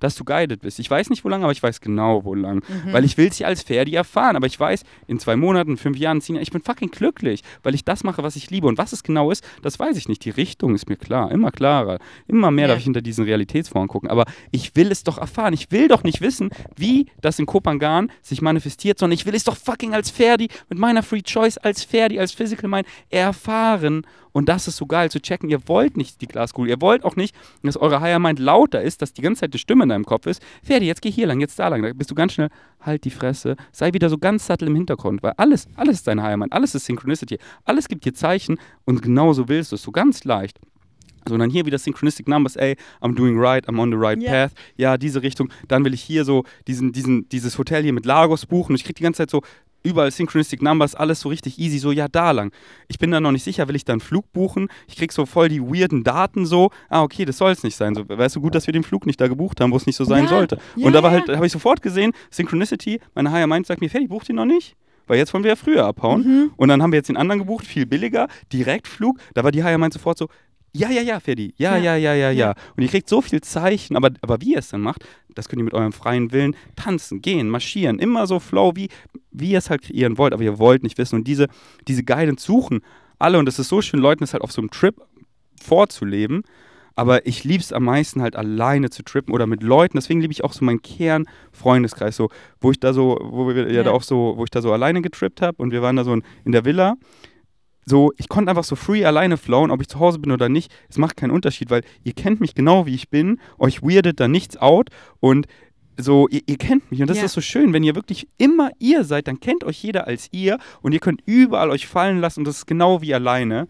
dass du guided bist. Ich weiß nicht, wo lang, aber ich weiß genau, wo lang. Mhm. Weil ich will es ja als Ferdi erfahren, aber ich weiß, in zwei Monaten, fünf Jahren, zehn Jahren, ich bin fucking glücklich, weil ich das mache, was ich liebe. Und was es genau ist, das weiß ich nicht. Die Richtung ist mir klar, immer klarer. Immer mehr Ja. darf ich hinter diesen Realitätsformen gucken. Aber ich will es doch erfahren. Ich will doch nicht wissen, wie das in Kopangan sich manifestiert, sondern ich will es doch fucking als Ferdi, mit meiner Free Choice, als Ferdi, als Physical Mind erfahren. Und das ist so geil zu checken. Ihr wollt nicht die Glaskugel. Ihr wollt auch nicht, dass eure Higher Mind lauter ist, dass die ganze Zeit die Stimme in deinem Kopf ist. Ferdi, jetzt geh hier lang, jetzt da lang. Da bist du ganz schnell, halt die Fresse. Sei wieder so ganz sattel im Hintergrund, weil alles, alles ist deine Higher Mind. Alles ist Synchronicity. Alles gibt dir Zeichen und genauso willst du es. So ganz leicht. So, und dann hier wieder Synchronistic Numbers, ey, I'm doing right, I'm on the right Ja. path. Ja, diese Richtung. Dann will ich hier so diesen, diesen, dieses Hotel hier mit Lagos buchen. Und ich krieg die ganze Zeit so überall Synchronistic Numbers, alles so richtig easy, so ja, da lang. Ich bin da noch nicht sicher, will ich da einen Flug buchen? Ich krieg so voll die weirden Daten so. Ah, okay, das soll es nicht sein. So, weißt du, gut, dass wir den Flug nicht da gebucht haben, wo es nicht so sein Ja, sollte. ja, und da war halt, habe ich sofort gesehen, Synchronicity, meine Higher Mind sagt mir, Fertig, bucht den noch nicht. Weil jetzt wollen wir ja früher abhauen. Mhm. Und dann haben wir jetzt den anderen gebucht, viel billiger, Direktflug. Da war die Higher Mind sofort so, ja, ja, ja, Ferdi, ja, ja, Ja. ja, ja, ja. Und ihr kriegt so viel Zeichen, aber, aber wie ihr es dann macht, das könnt ihr mit eurem freien Willen tanzen, gehen, marschieren, immer so flow, wie, wie ihr es halt kreieren wollt, aber ihr wollt nicht wissen. Und diese, diese Guidance suchen alle, und es ist so schön, Leuten das halt auf so einem Trip vorzuleben. Aber ich liebe es am meisten halt alleine zu trippen oder mit Leuten. Deswegen liebe ich auch so meinen Kern-Freundeskreis, so, wo ich da so, wo wir ja, da auch so, wo ich da so alleine getrippt habe und wir waren da so in der Villa. So, ich konnte einfach so free alleine flowen, ob ich zu Hause bin oder nicht. Es macht keinen Unterschied, weil ihr kennt mich genau wie ich bin. Euch weirdet da nichts out und so, ihr, ihr kennt mich und das Ja. ist so schön, wenn ihr wirklich immer ihr seid, dann kennt euch jeder als ihr und ihr könnt überall euch fallen lassen und das ist genau wie alleine.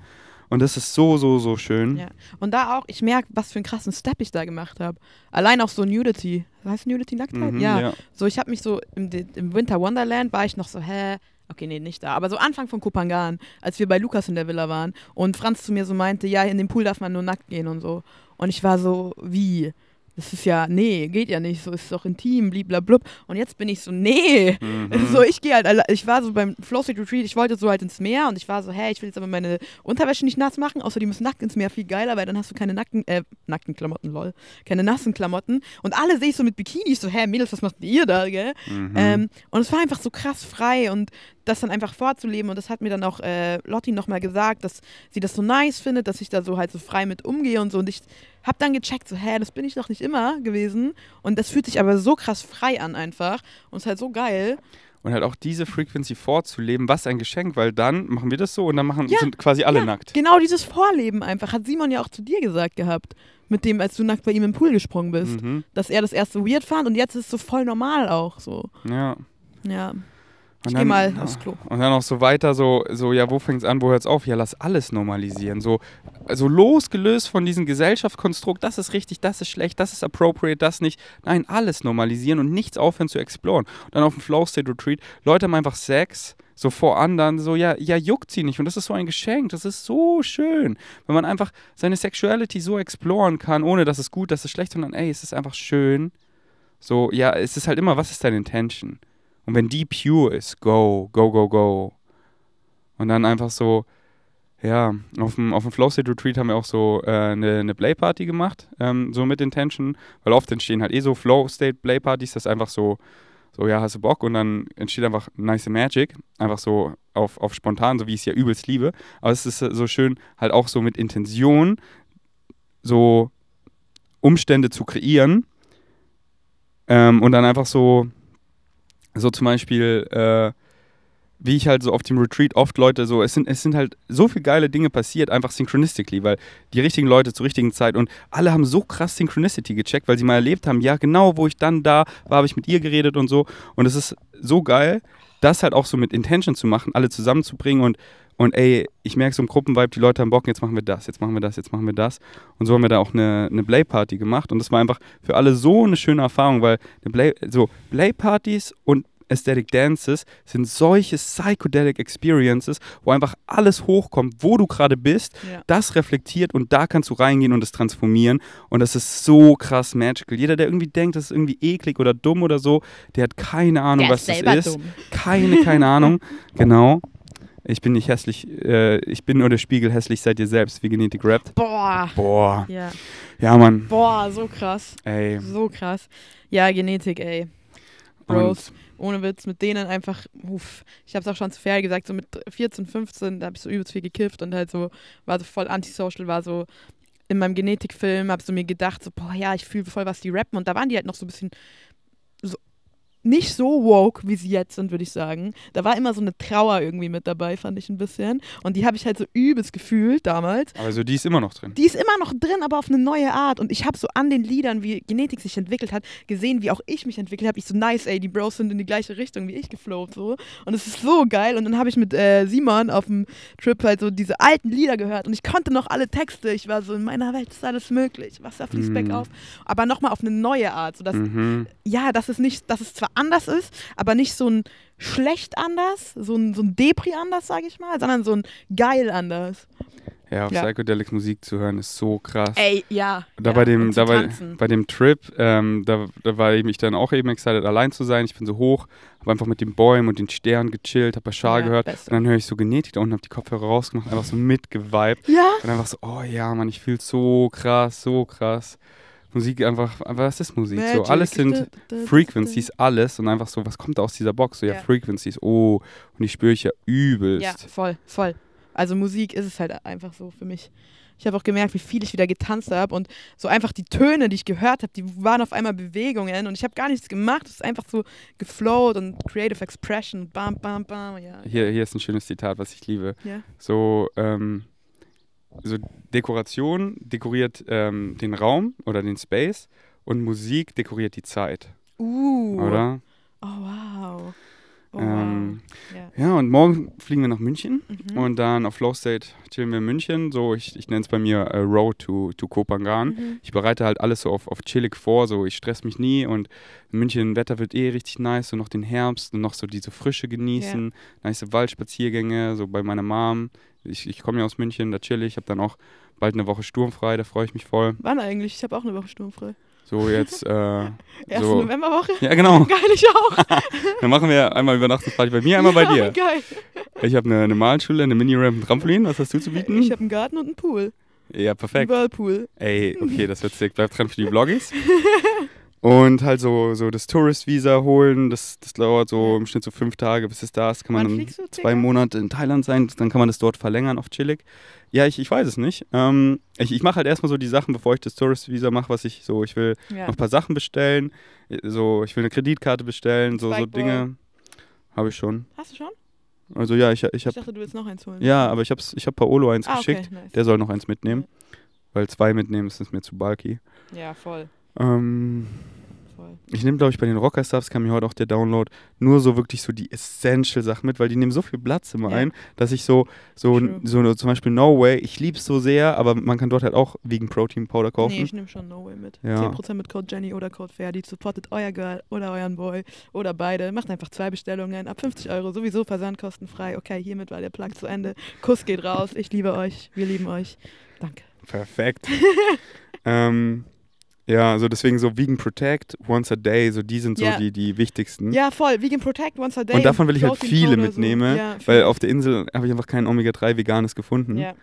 Und das ist so, so, so schön. Ja. Und da auch, ich merke, was für einen krassen Step ich da gemacht habe. Allein auch so Nudity. Heißt Nudity Nacktheit? Mhm, ja. So, ich habe mich so im, im Winter Wonderland war ich noch so, hä? Okay, nee, nicht da. Aber so Anfang von Kupangan, als wir bei Lukas in der Villa waren und Franz zu mir so meinte, ja, in den Pool darf man nur nackt gehen und so. Und ich war so, wie? das ist ja, nee, geht ja nicht, so ist es doch intim, bliblablub. Und jetzt bin ich so, nee. Mhm. <laughs> So, ich gehe halt, ich war so beim Flow State Retreat, ich wollte so halt ins Meer und ich war so, hey, ich will jetzt aber meine Unterwäsche nicht nass machen, außerdem ist nackt ins Meer viel geiler, weil dann hast du keine nackten, äh, nackten Klamotten, lol, keine nassen Klamotten. Und alle sehe ich so mit Bikinis, so, hä, Mädels, was macht ihr da, gell? Mhm. Ähm, und es war einfach so krass frei und das dann einfach vorzuleben. Und das hat mir dann auch äh, Lotti nochmal gesagt, dass sie das so nice findet, dass ich da so halt so frei mit umgehe und so. Und ich habe dann gecheckt, so, hä, das bin ich doch nicht immer gewesen. Und das fühlt sich aber so krass frei an einfach. Und es ist halt so geil. Und halt auch diese Frequency vorzuleben, was ein Geschenk, weil dann machen wir das so und dann machen, Ja, sind quasi alle ja, nackt. Genau dieses Vorleben einfach. Hat Simon ja auch zu dir gesagt gehabt. Mit dem, als du nackt bei ihm im Pool gesprungen bist. Mhm. Dass er das erst so weird fand und jetzt ist es so voll normal auch so. Ja. Ja. Und Ich geh mal aufs Klo. Und dann auch so weiter, so, so ja, wo fängt es an, wo hört es auf? Ja, lass alles normalisieren. So also losgelöst von diesem Gesellschaftskonstrukt, das ist richtig, das ist schlecht, das ist appropriate, das nicht. Nein, alles normalisieren und nichts aufhören zu exploren. Und dann auf dem Flow State Retreat, Leute haben einfach Sex, so vor anderen, so ja, ja, juckt sie nicht. Und das ist so ein Geschenk, das ist so schön. Wenn man einfach seine Sexuality so exploren kann, ohne dass es gut, dass es schlecht, sondern ey, es ist einfach schön. So, ja, es ist halt immer, was ist deine Intention? Und wenn die pure ist, go, go, go, go. Und dann einfach so, ja, auf dem, auf dem Flow State Retreat haben wir auch so äh, eine, eine Play-Party gemacht, ähm, so mit Intention, weil oft entstehen halt eh so Flow State Play-Partys, das ist einfach so, so, ja, hast du Bock und dann entsteht einfach nice Magic, einfach so auf, auf spontan, so wie ich es ja übelst liebe. Aber es ist äh, so schön, halt auch so mit Intention, so Umstände zu kreieren ähm, und dann einfach so, so zum Beispiel, äh, wie ich halt so auf dem Retreat oft Leute so, es sind, es sind halt so viele geile Dinge passiert, einfach synchronistically, weil die richtigen Leute zur richtigen Zeit und alle haben so krass Synchronicity gecheckt, weil sie mal erlebt haben, ja, genau, wo ich dann da war, habe ich mit ihr geredet und so. Und es ist so geil, das halt auch so mit Intention zu machen, alle zusammenzubringen und, und ey, ich merke so im Gruppenvibe, die Leute haben Bock, jetzt machen wir das, jetzt machen wir das, jetzt machen wir das. Und so haben wir da auch eine, eine Play-Party gemacht und das war einfach für alle so eine schöne Erfahrung, weil eine Play, so Play-Partys und Aesthetic Dances sind solche psychedelic Experiences, wo einfach alles hochkommt, wo du gerade bist, Ja. das reflektiert und da kannst du reingehen und es transformieren und das ist so krass magical. Jeder, der irgendwie denkt, das ist irgendwie eklig oder dumm oder so, der hat keine Ahnung, Der was ist das ist. dumm. Keine, keine <laughs> Ahnung. Genau. Ich bin nicht hässlich, äh, ich bin nur der Spiegel, hässlich seid ihr selbst, wie Genetik rappt. Boah. Boah. Ja. Ja, Mann. Boah, so krass. Ey. So krass. Ja, Genetik, ey. Bros, ohne Witz, mit denen einfach, uff, ich hab's auch schon zu Ferl gesagt, so mit 14, 15, da hab ich so übelst viel gekifft und halt so, war so voll antisocial, war so in meinem Genetikfilm, hab so mir gedacht, so, boah, ja, ich fühle voll, was die rappen. Und da waren die halt noch so ein bisschen nicht so woke, wie sie jetzt sind, würde ich sagen. Da war immer so eine Trauer irgendwie mit dabei, fand ich ein bisschen. Und die habe ich halt so übelst gefühlt damals. Aber so, die ist immer noch drin. Die ist immer noch drin, aber auf eine neue Art. Und ich habe so an den Liedern, wie Genetik sich entwickelt hat, gesehen, wie auch ich mich entwickelt habe. Ich so, nice, ey, die Bros sind in die gleiche Richtung wie ich geflowt. So. Und es ist so geil. Und dann habe ich mit äh, Simon auf dem Trip halt so diese alten Lieder gehört. Und ich konnte noch alle Texte. Ich war so, in meiner Welt ist alles möglich. Wasser fließt Mhm. bergauf. Aber nochmal auf eine neue Art. So dass, Mhm. ja, dass es nicht, dass es zwar anders ist, aber nicht so ein schlecht anders, so ein, so ein Depri anders, sage ich mal, sondern so ein geil anders. Ja, auf Ja. Psychedelic Musik zu hören ist so krass. Ey, ja. Da ja. bei dem, da bei, bei dem Trip, ähm, da, da war ich mich dann auch eben excited, allein zu sein. Ich bin so hoch, habe einfach mit den Bäumen und den Sternen gechillt, habe Bashar Ja, gehört. beste. Und dann höre ich so Genetik da unten, habe die Kopfhörer rausgemacht, einfach so mitgeweibt. Ja. Und einfach so, oh ja, Mann, ich fühle so krass, so krass. Musik einfach, was ist Musik? So, Magic. alles sind Frequencies, alles. Und einfach so, was kommt da aus dieser Box? So, ja, Ja. Frequencies, oh. Und die spüre ich ja übelst. Ja, voll, voll. Also Musik ist es halt einfach so für mich. Ich habe auch gemerkt, wie viel ich wieder getanzt habe und so einfach die Töne, die ich gehört habe, die waren auf einmal Bewegungen und ich habe gar nichts gemacht. Es ist einfach so geflowt und Creative Expression, bam, bam, bam. Ja, Hier, hier ist ein schönes Zitat, was ich liebe. ja. So, ähm, so Dekoration dekoriert ähm, den Raum oder den Space und Musik dekoriert die Zeit, Uh. oder? Oh, wow. Oh, Ähm, wow. Ja. Ja, und morgen fliegen wir nach München Mhm. und dann auf Flow State chillen wir in München. So, ich, ich nenne es bei mir äh, Road to, to Kopangan. Mhm. Ich bereite halt alles so auf, auf chillig vor, so ich stress mich nie und in München Wetter wird eh richtig nice, so noch den Herbst und noch so diese Frische genießen, nice Waldspaziergänge, so bei meiner Mom. Ich, ich komme ja aus München, da chill ich, habe dann auch bald eine Woche sturmfrei, da freue ich mich voll. Wann eigentlich? Ich habe auch eine Woche sturmfrei. So jetzt, äh, <laughs> Erste so. Novemberwoche? Ja, genau. <laughs> Geil, ich auch. <laughs> Dann machen wir einmal Übernachtungsparty bei mir, einmal bei ja, dir. Geil. Ich habe eine, eine Malschule, eine Mini-Ramp, ein Trampolin. Was hast du zu bieten? Ich habe einen Garten und einen Pool. ja, perfekt. Whirlpool. Ey, okay, das wird sick. Bleib dran für die Vloggies. Und halt so, so das Tourist-Visa holen, das, das dauert so im Schnitt so fünf Tage, bis es da ist. Kann man dann zwei? Monate in Thailand sein, dann kann man das dort verlängern auf chillig. Ja, ich, ich weiß es nicht. Ähm, ich ich mache halt erstmal so die Sachen, bevor ich das Tourist-Visa mache, was ich so, ich will Ja. noch ein paar Sachen bestellen, so, ich will eine Kreditkarte bestellen, so, so. Dinge. Habe ich schon. Hast du schon? Also ja, ich, ich Ich habe, dachte, du willst noch eins holen. ja, aber ich habe ich hab Paolo eins ah, okay, geschickt. nice. Der soll noch eins mitnehmen, weil zwei mitnehmen ist mir zu bulky. Ja, voll. Ähm, ich nehme, glaube ich, bei den Rocker Stuffs kam mir heute auch der Download nur so wirklich so die Essential-Sachen mit, weil die nehmen so viel Platz immer Ja. ein, dass ich so, so, True. so zum Beispiel No Way, ich liebe es so sehr, aber man kann dort halt auch Vegan Protein Powder kaufen. Nee, ich nehme schon No Way mit. Ja. 10% mit Code Jenny oder Code Ferdi. Supportet euer Girl oder euren Boy oder beide. Macht einfach zwei Bestellungen ab 50 Euro. Sowieso versandkostenfrei. Okay, hiermit war der Plug zu Ende. Kuss geht raus. Ich liebe euch. Wir lieben euch. Danke. Perfekt. <laughs> ähm, ja, also deswegen so Vegan Protect, Once a Day, so die sind so Ja. die, die wichtigsten. Ja, voll. Vegan Protect once a day. Und davon will ich halt viele mitnehmen, So. Ja, weil auf der Insel habe ich einfach kein Omega-3 Veganes gefunden. ja.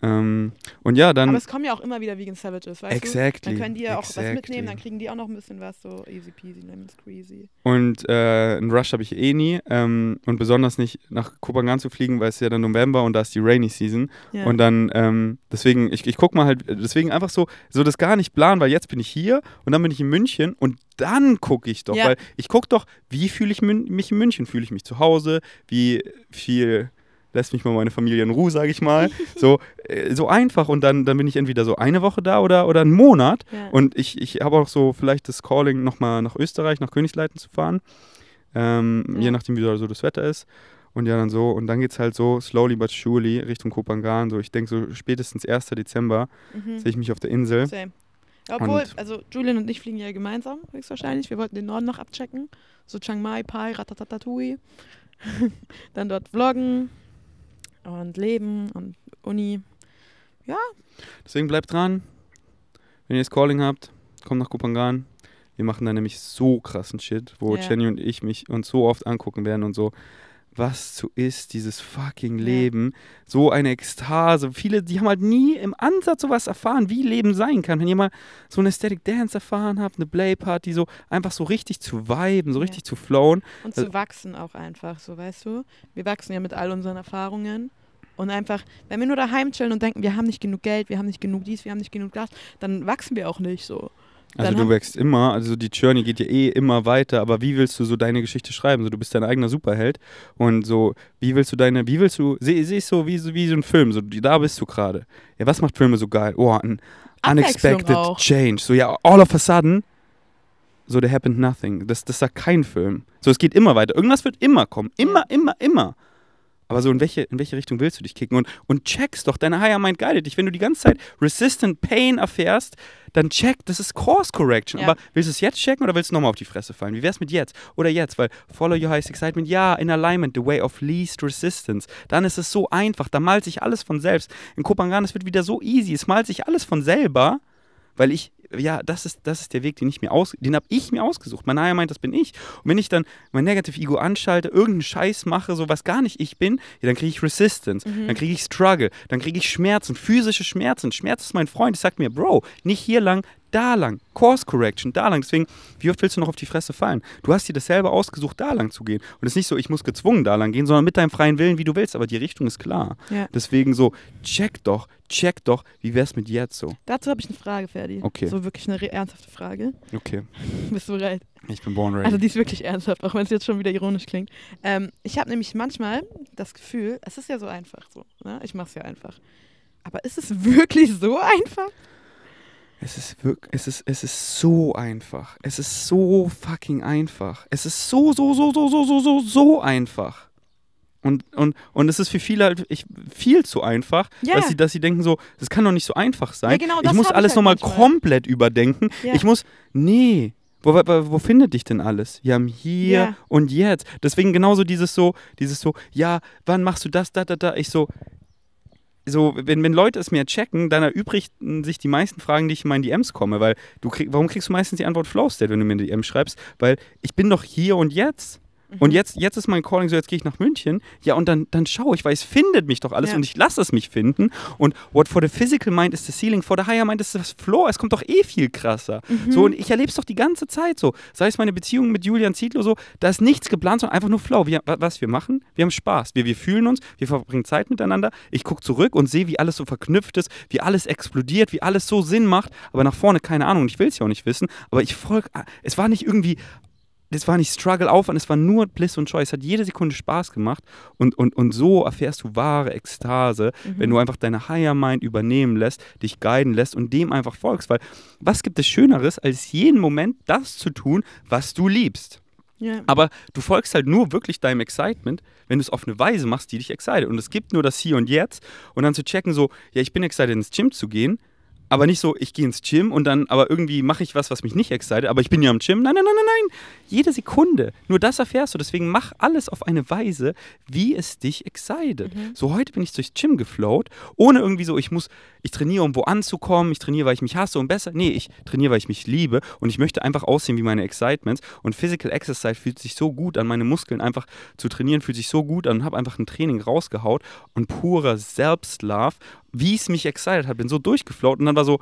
Ähm, und ja, dann. Aber es kommen ja auch immer wieder Vegan Savages, weißt exactly. du? Dann können die ja auch exactly. was mitnehmen, dann kriegen die auch noch ein bisschen was, so easy peasy, lemon squeezy. Und äh, einen Rush habe ich eh nie. Ähm, und besonders nicht nach Kopangan zu fliegen, weil es ist ja dann November und da ist die Rainy Season. Ja. Und dann, ähm, deswegen, ich, ich guck mal halt, deswegen einfach so, so das gar nicht planen, weil jetzt bin ich hier und dann bin ich in München und dann gucke ich doch, Ja. weil ich gucke doch, wie fühle ich mich in München? Fühle ich mich zu Hause? Wie viel lässt mich mal meine Familie in Ruhe, sage ich mal. <laughs> so, äh, so einfach und dann, dann bin ich entweder so eine Woche da oder, oder einen Monat. ja. Und ich, ich habe auch so vielleicht das Calling, nochmal nach Österreich, nach Königsleiten zu fahren. Ähm, Ja. Je nachdem, wie so das Wetter ist. Und ja, dann so. Und dann geht es halt so slowly but surely Richtung Kopangan. So, ich denke, so spätestens 1. Dezember mhm. sehe ich mich auf der Insel. Same. Obwohl, Und- also Julian und ich fliegen ja gemeinsam, höchstwahrscheinlich. Wir wollten den Norden noch abchecken. So Chiang Mai, Pai, Ratatatatui. <laughs> Dann dort vloggen und leben und Uni. Deswegen bleibt dran. Wenn ihr das Calling habt, kommt nach Kopangan. Wir machen da nämlich so krassen Shit, wo Ja. Jenny und ich mich uns so oft angucken werden und so. Was zu ist, dieses fucking Ja. Leben. So eine Ekstase. Viele, die haben halt nie im Ansatz sowas erfahren, wie Leben sein kann. Wenn ihr mal so eine Aesthetic Dance erfahren habt, eine Play-Party, so einfach so richtig zu viben, so Ja. richtig zu flowen. Und Also- zu wachsen auch einfach, so weißt du. Wir wachsen ja mit all unseren Erfahrungen. Und einfach, wenn wir nur daheim chillen und denken, wir haben nicht genug Geld, wir haben nicht genug dies, wir haben nicht genug das, dann wachsen wir auch nicht so. Also Dann du wächst immer, also die Journey geht ja eh immer weiter, aber wie willst du so deine Geschichte schreiben? So, du bist dein eigener Superheld und so, wie willst du deine, wie willst du, sehe seh ich so wie, so wie so ein Film, so da bist du gerade. Ja, was macht Filme so geil? Oh, ein unexpected auch. change. So, ja, all of a sudden, so there happened nothing. Das, das sagt kein Film. So, es geht immer weiter. Irgendwas wird immer kommen. Immer, immer, immer. Aber so, in welche, in welche Richtung willst du dich kicken? Und, und checkst doch, deine Higher Mind guidet dich. Wenn du die ganze Zeit Resistant Pain erfährst, dann check, das ist Course Correction. Ja. Aber willst du es jetzt checken oder willst du nochmal auf die Fresse fallen? Wie wär's mit jetzt? Oder jetzt? Weil Follow Your Highest Excitement, ja, in Alignment, the way of least resistance. Dann ist es so einfach, da malt sich alles von selbst. In Kopangan, es wird wieder so easy, es malt sich alles von selber, weil ich, ja, das ist, das ist der Weg, den ich mir aus, den habe ich mir ausgesucht. Mein Higher Mind, das bin ich. Und wenn ich dann mein Negative Ego anschalte, irgendeinen Scheiß mache, so was gar nicht ich bin, ja, dann kriege ich Resistance, Mhm. dann kriege ich Struggle, dann kriege ich Schmerzen, physische Schmerzen. Schmerz ist mein Freund. Ich sag mir, Bro, nicht hier lang, da lang. Course Correction, da lang. Deswegen, wie oft willst du noch auf die Fresse fallen? Du hast dir das selber ausgesucht, da lang zu gehen. Und es ist nicht so, ich muss gezwungen da lang gehen, sondern mit deinem freien Willen, wie du willst. Aber die Richtung ist klar. Ja. Deswegen so, check doch, check doch, wie wär's mit jetzt so? Dazu habe ich eine Frage, Ferdi. Okay. So wirklich eine ernsthafte Frage. Okay, <laughs> Bist du bereit? ich bin born ready. Also die ist wirklich ernsthaft, auch wenn es jetzt schon wieder ironisch klingt. Ähm, ich habe nämlich manchmal das Gefühl, es ist ja so einfach so. Ne? Ich mache es ja einfach. Aber ist es wirklich so einfach? Es ist wirklich, es ist, es ist so einfach. Es ist so fucking einfach. Es ist so, so, so, so, so, so, so, so einfach. Und, und, und es ist für viele halt ich, viel zu einfach, Ja. dass, sie, dass sie denken so, das kann doch nicht so einfach sein. Ja, genau, ich muss hab ich alles halt nochmal komplett überdenken. Ja. Ich muss, nee, wo, wo, wo findet dich denn alles? Ja, im Hier Ja. und Jetzt. Deswegen genauso dieses so, dieses so, ja, wann machst du das, da, da, da. Ich so, so, wenn, wenn Leute es mir checken, dann erübrigen sich die meisten Fragen, die ich in meinen DMs komme, weil du krieg, warum kriegst du meistens die Antwort Flow State, wenn du mir eine DM schreibst? Weil ich bin doch hier und jetzt. Und jetzt, jetzt ist mein Calling so, jetzt gehe ich nach München. Ja, und dann, dann schaue ich, weil es findet mich doch alles Ja. und ich lasse es mich finden. Und what for the physical mind is the ceiling, for the higher mind is the floor. Es kommt doch eh viel krasser. So, und ich erlebe es doch die ganze Zeit so. Sei es meine Beziehung mit Julian Zietlow so, da ist nichts geplant, sondern einfach nur Flow. Wir, wa- was wir machen, wir haben Spaß. Wir, wir fühlen uns, wir verbringen Zeit miteinander. Ich gucke zurück und sehe, wie alles so verknüpft ist, wie alles explodiert, wie alles so Sinn macht. Aber nach vorne keine Ahnung. Ich will es ja auch nicht wissen. Aber ich folge, es war nicht irgendwie das war nicht Struggle, Aufwand, es war nur Bliss und Joy. Es hat jede Sekunde Spaß gemacht und, und, und so erfährst du wahre Ekstase, wenn du einfach deine Higher Mind übernehmen lässt, dich guiden lässt und dem einfach folgst. Weil was gibt es Schöneres, als jeden Moment das zu tun, was du liebst? Ja. Aber du folgst halt nur wirklich deinem Excitement, wenn du es auf eine Weise machst, die dich excited. Und es gibt nur das Hier und Jetzt und dann zu checken, so, ja, ich bin excited ins Gym zu gehen, aber nicht so, ich gehe ins Gym und dann, aber irgendwie mache ich was, was mich nicht excited, aber ich bin ja im Gym. Nein, nein, nein, nein, nein. Jede Sekunde. Nur das erfährst du. Deswegen mach alles auf eine Weise, wie es dich excited. So heute bin ich durchs Gym geflowt, ohne irgendwie so, ich muss, ich trainiere, um wo anzukommen, ich trainiere, weil ich mich hasse und besser. Nee, ich trainiere, weil ich mich liebe und ich möchte einfach aussehen wie meine Excitements. Und Physical Exercise fühlt sich so gut an, meine Muskeln einfach zu trainieren, fühlt sich so gut an und habe einfach ein Training rausgehaut und purer Selbstlove, wie es mich excited hat, bin so durchgeflowt und dann war so,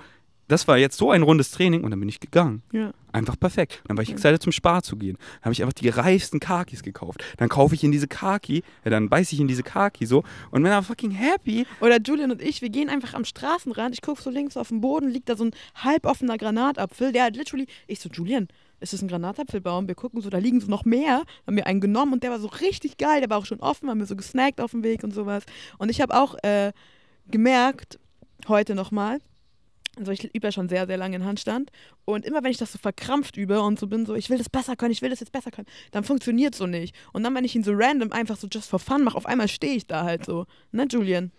das war jetzt so ein rundes Training und dann bin ich gegangen. Ja. Einfach perfekt. Dann war ich excited zum Spar zu gehen. Dann habe ich einfach die reifsten Kakis gekauft. Dann kaufe ich in diese Kaki, ja, dann beiße ich in diese Kaki so und bin aber fucking happy. Oder Julian und ich, wir gehen einfach am Straßenrand. Ich gucke so links auf den Boden, liegt da so ein halboffener Granatapfel. Der hat literally, ich so, Julian, ist das ein Granatapfelbaum? Wir gucken so, da liegen so noch mehr. Haben wir einen genommen und der war so richtig geil. Der war auch schon offen, haben wir so gesnackt auf dem Weg und sowas. Und ich habe auch äh, gemerkt, heute nochmal, also ich übe ja schon sehr, sehr lange in Handstand. Und immer wenn ich das so verkrampft übe und so bin, so, ich will das besser können, ich will das jetzt besser können, dann funktioniert so nicht. Und dann, wenn ich ihn so random einfach so just for fun mache, auf einmal stehe ich da halt so. Ne, Julian?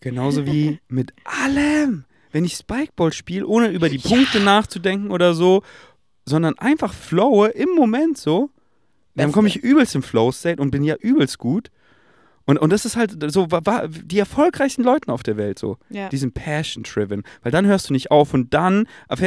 Genauso <laughs> wie mit allem. Wenn ich Spikeball spiele, ohne über die Punkte nachzudenken oder so, sondern einfach flowe im Moment so, dann komme ich übelst im Flow-State und bin ja übelst gut. Und, und das ist halt so, wa- wa- die erfolgreichsten Leute auf der Welt so. Ja. Die sind passion-driven. Weil dann hörst du nicht auf und dann,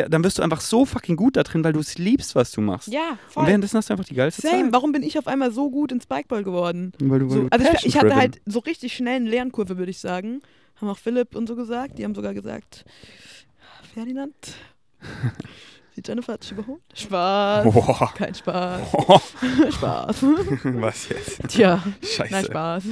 dann wirst du einfach so fucking gut da drin, weil du es liebst, was du machst. Ja, Und voll. währenddessen hast du einfach die geilste Same. Zeit. Warum bin ich auf einmal so gut in Spikeball geworden? Weil du, weil So, du also ich, ich hatte halt so richtig schnell eine Lernkurve, würde ich sagen. Haben auch Philipp und so gesagt. Die haben sogar gesagt, Ferdinand, <laughs> die Jennifer hat dich überholt. Spaß. Boah. Kein Spaß. Oh, Spaß. <laughs> was jetzt? Tja, Scheiße. nein, Spaß.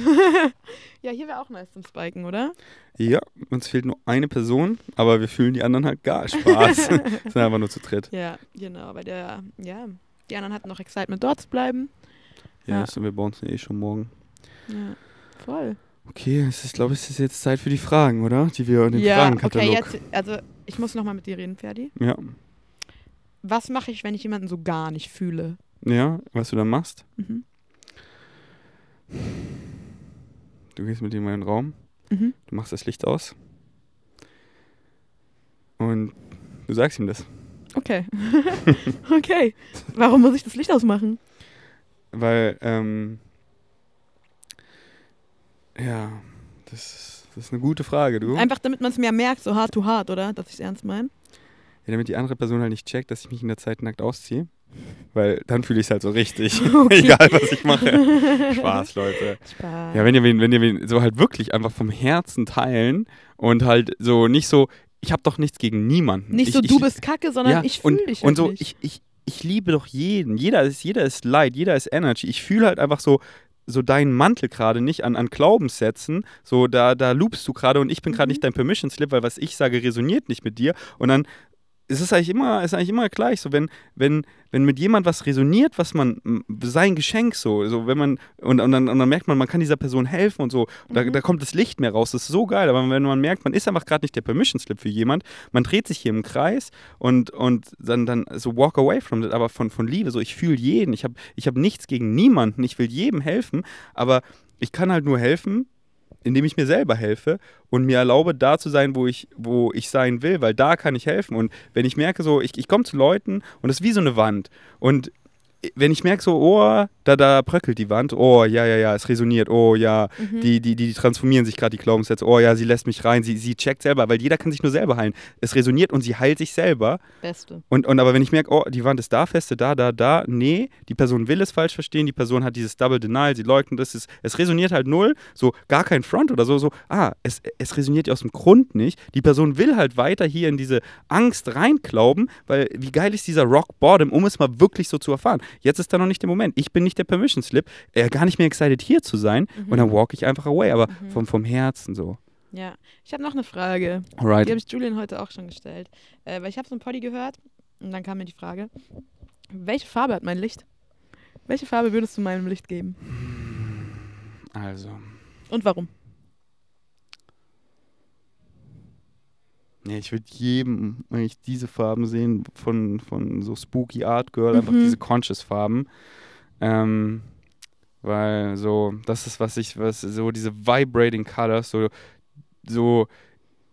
ja, hier wäre auch nice zum Spiken, oder? Ja, uns fehlt nur eine Person, aber wir fühlen die anderen halt gar Spaß. <laughs> <laughs> sind einfach nur zu dritt. Ja, genau. Weil der, ja, die anderen hatten noch Excitement dort zu bleiben. Ja, Ja. wir bei uns eh schon morgen. Ja, voll. Okay, es ist, glaube ich, es ist jetzt Zeit für die Fragen, oder? Die wir in den ja, okay, Fragenkatalog. jetzt, also ich muss nochmal mit dir reden, Ferdi. Ja. Was mache ich, wenn ich jemanden so gar nicht fühle? ja, was du dann machst, Mhm. du gehst mit ihm in einen Raum, Mhm. du machst das Licht aus und du sagst ihm das. Okay. <laughs> <laughs> okay. Warum muss ich das Licht ausmachen? Weil, ähm, ja, das ist, das ist eine gute Frage, du. Einfach damit man es mir merkt, so hart to hart, oder? Dass ich es ernst meine. Ja, damit die andere Person halt nicht checkt, dass ich mich in der Zeit nackt ausziehe. Weil dann fühle ich es halt so richtig. <laughs> <laughs> Okay. Egal, was ich mache. Spaß, Leute. Spaß. Ja, wenn ihr wen, wenn ihr so halt wirklich einfach vom Herzen teilen und halt so nicht so, ich habe doch nichts gegen niemanden. nicht ich, so, ich, du bist kacke, sondern ja, ich und, fühle dich Und so, wirklich. ich, ich, ich liebe doch jeden. Jeder ist, jeder ist Light, jeder ist Energy. Ich fühle halt einfach so, so deinen Mantel gerade nicht an, an Glaubenssätzen. So, da, da loopst du gerade und ich bin gerade Mhm. nicht dein Permission Slip, weil was ich sage, resoniert nicht mit dir. Und dann ist es eigentlich immer, ist eigentlich immer gleich. So, wenn, wenn, wenn mit jemand was resoniert, was man, sein Geschenk so, so wenn man, und, und, dann, und dann merkt man, man kann dieser Person helfen und so, und da, Mhm. da kommt das Licht mehr raus. Das ist so geil. Aber wenn man merkt, man ist einfach gerade nicht der Permission Slip für jemand, man dreht sich hier im Kreis und, und dann, dann so walk away from it, aber von, von Liebe. So, ich fühle jeden. Ich habe ich hab nichts gegen niemanden. Ich will jedem helfen, aber ich kann halt nur helfen, indem ich mir selber helfe und mir erlaube, da zu sein, wo ich, wo ich sein will, weil da kann ich helfen. Und wenn ich merke, so, ich, ich komme zu Leuten und es ist wie so eine Wand. Und wenn ich merke so, oh, da, da bröckelt die Wand, oh, ja, ja, ja, es resoniert, oh, ja, Mhm. die, die, die transformieren sich gerade, die Glaubenssätze, oh, ja, sie lässt mich rein, sie, sie checkt selber, weil jeder kann sich nur selber heilen. Es resoniert und sie heilt sich selber. Beste. Und, und aber wenn ich merke, oh, die Wand ist da feste, da, da, da, nee, die Person will es falsch verstehen, die Person hat dieses Double Denial, sie leugnet es, es, es resoniert halt null, so gar kein Front oder so, so, ah, es, es resoniert ja aus dem Grund nicht. Die Person will halt weiter hier in diese Angst reinklauben, weil wie geil ist dieser Rock Bottom, um es mal wirklich so zu erfahren. Jetzt ist da noch nicht der Moment. Ich bin nicht der Permission Slip, äh, gar nicht mehr excited hier zu sein und dann walk ich einfach away, aber Mhm. vom, vom Herzen so. Ja. Ich habe noch eine Frage. Die Alright. habe ich Julian heute auch schon gestellt. Äh, weil ich habe so ein Poddy gehört und dann kam mir die Frage, welche Farbe hat mein Licht? Welche Farbe würdest du meinem Licht geben? Also. Und warum? Nee, ich würde jedem, wenn ich diese Farben sehen, von, von so Spooky Art Girl, einfach Mhm. diese Conscious-Farben. Ähm, weil so, das ist, was ich, was, so diese Vibrating Colors, so, so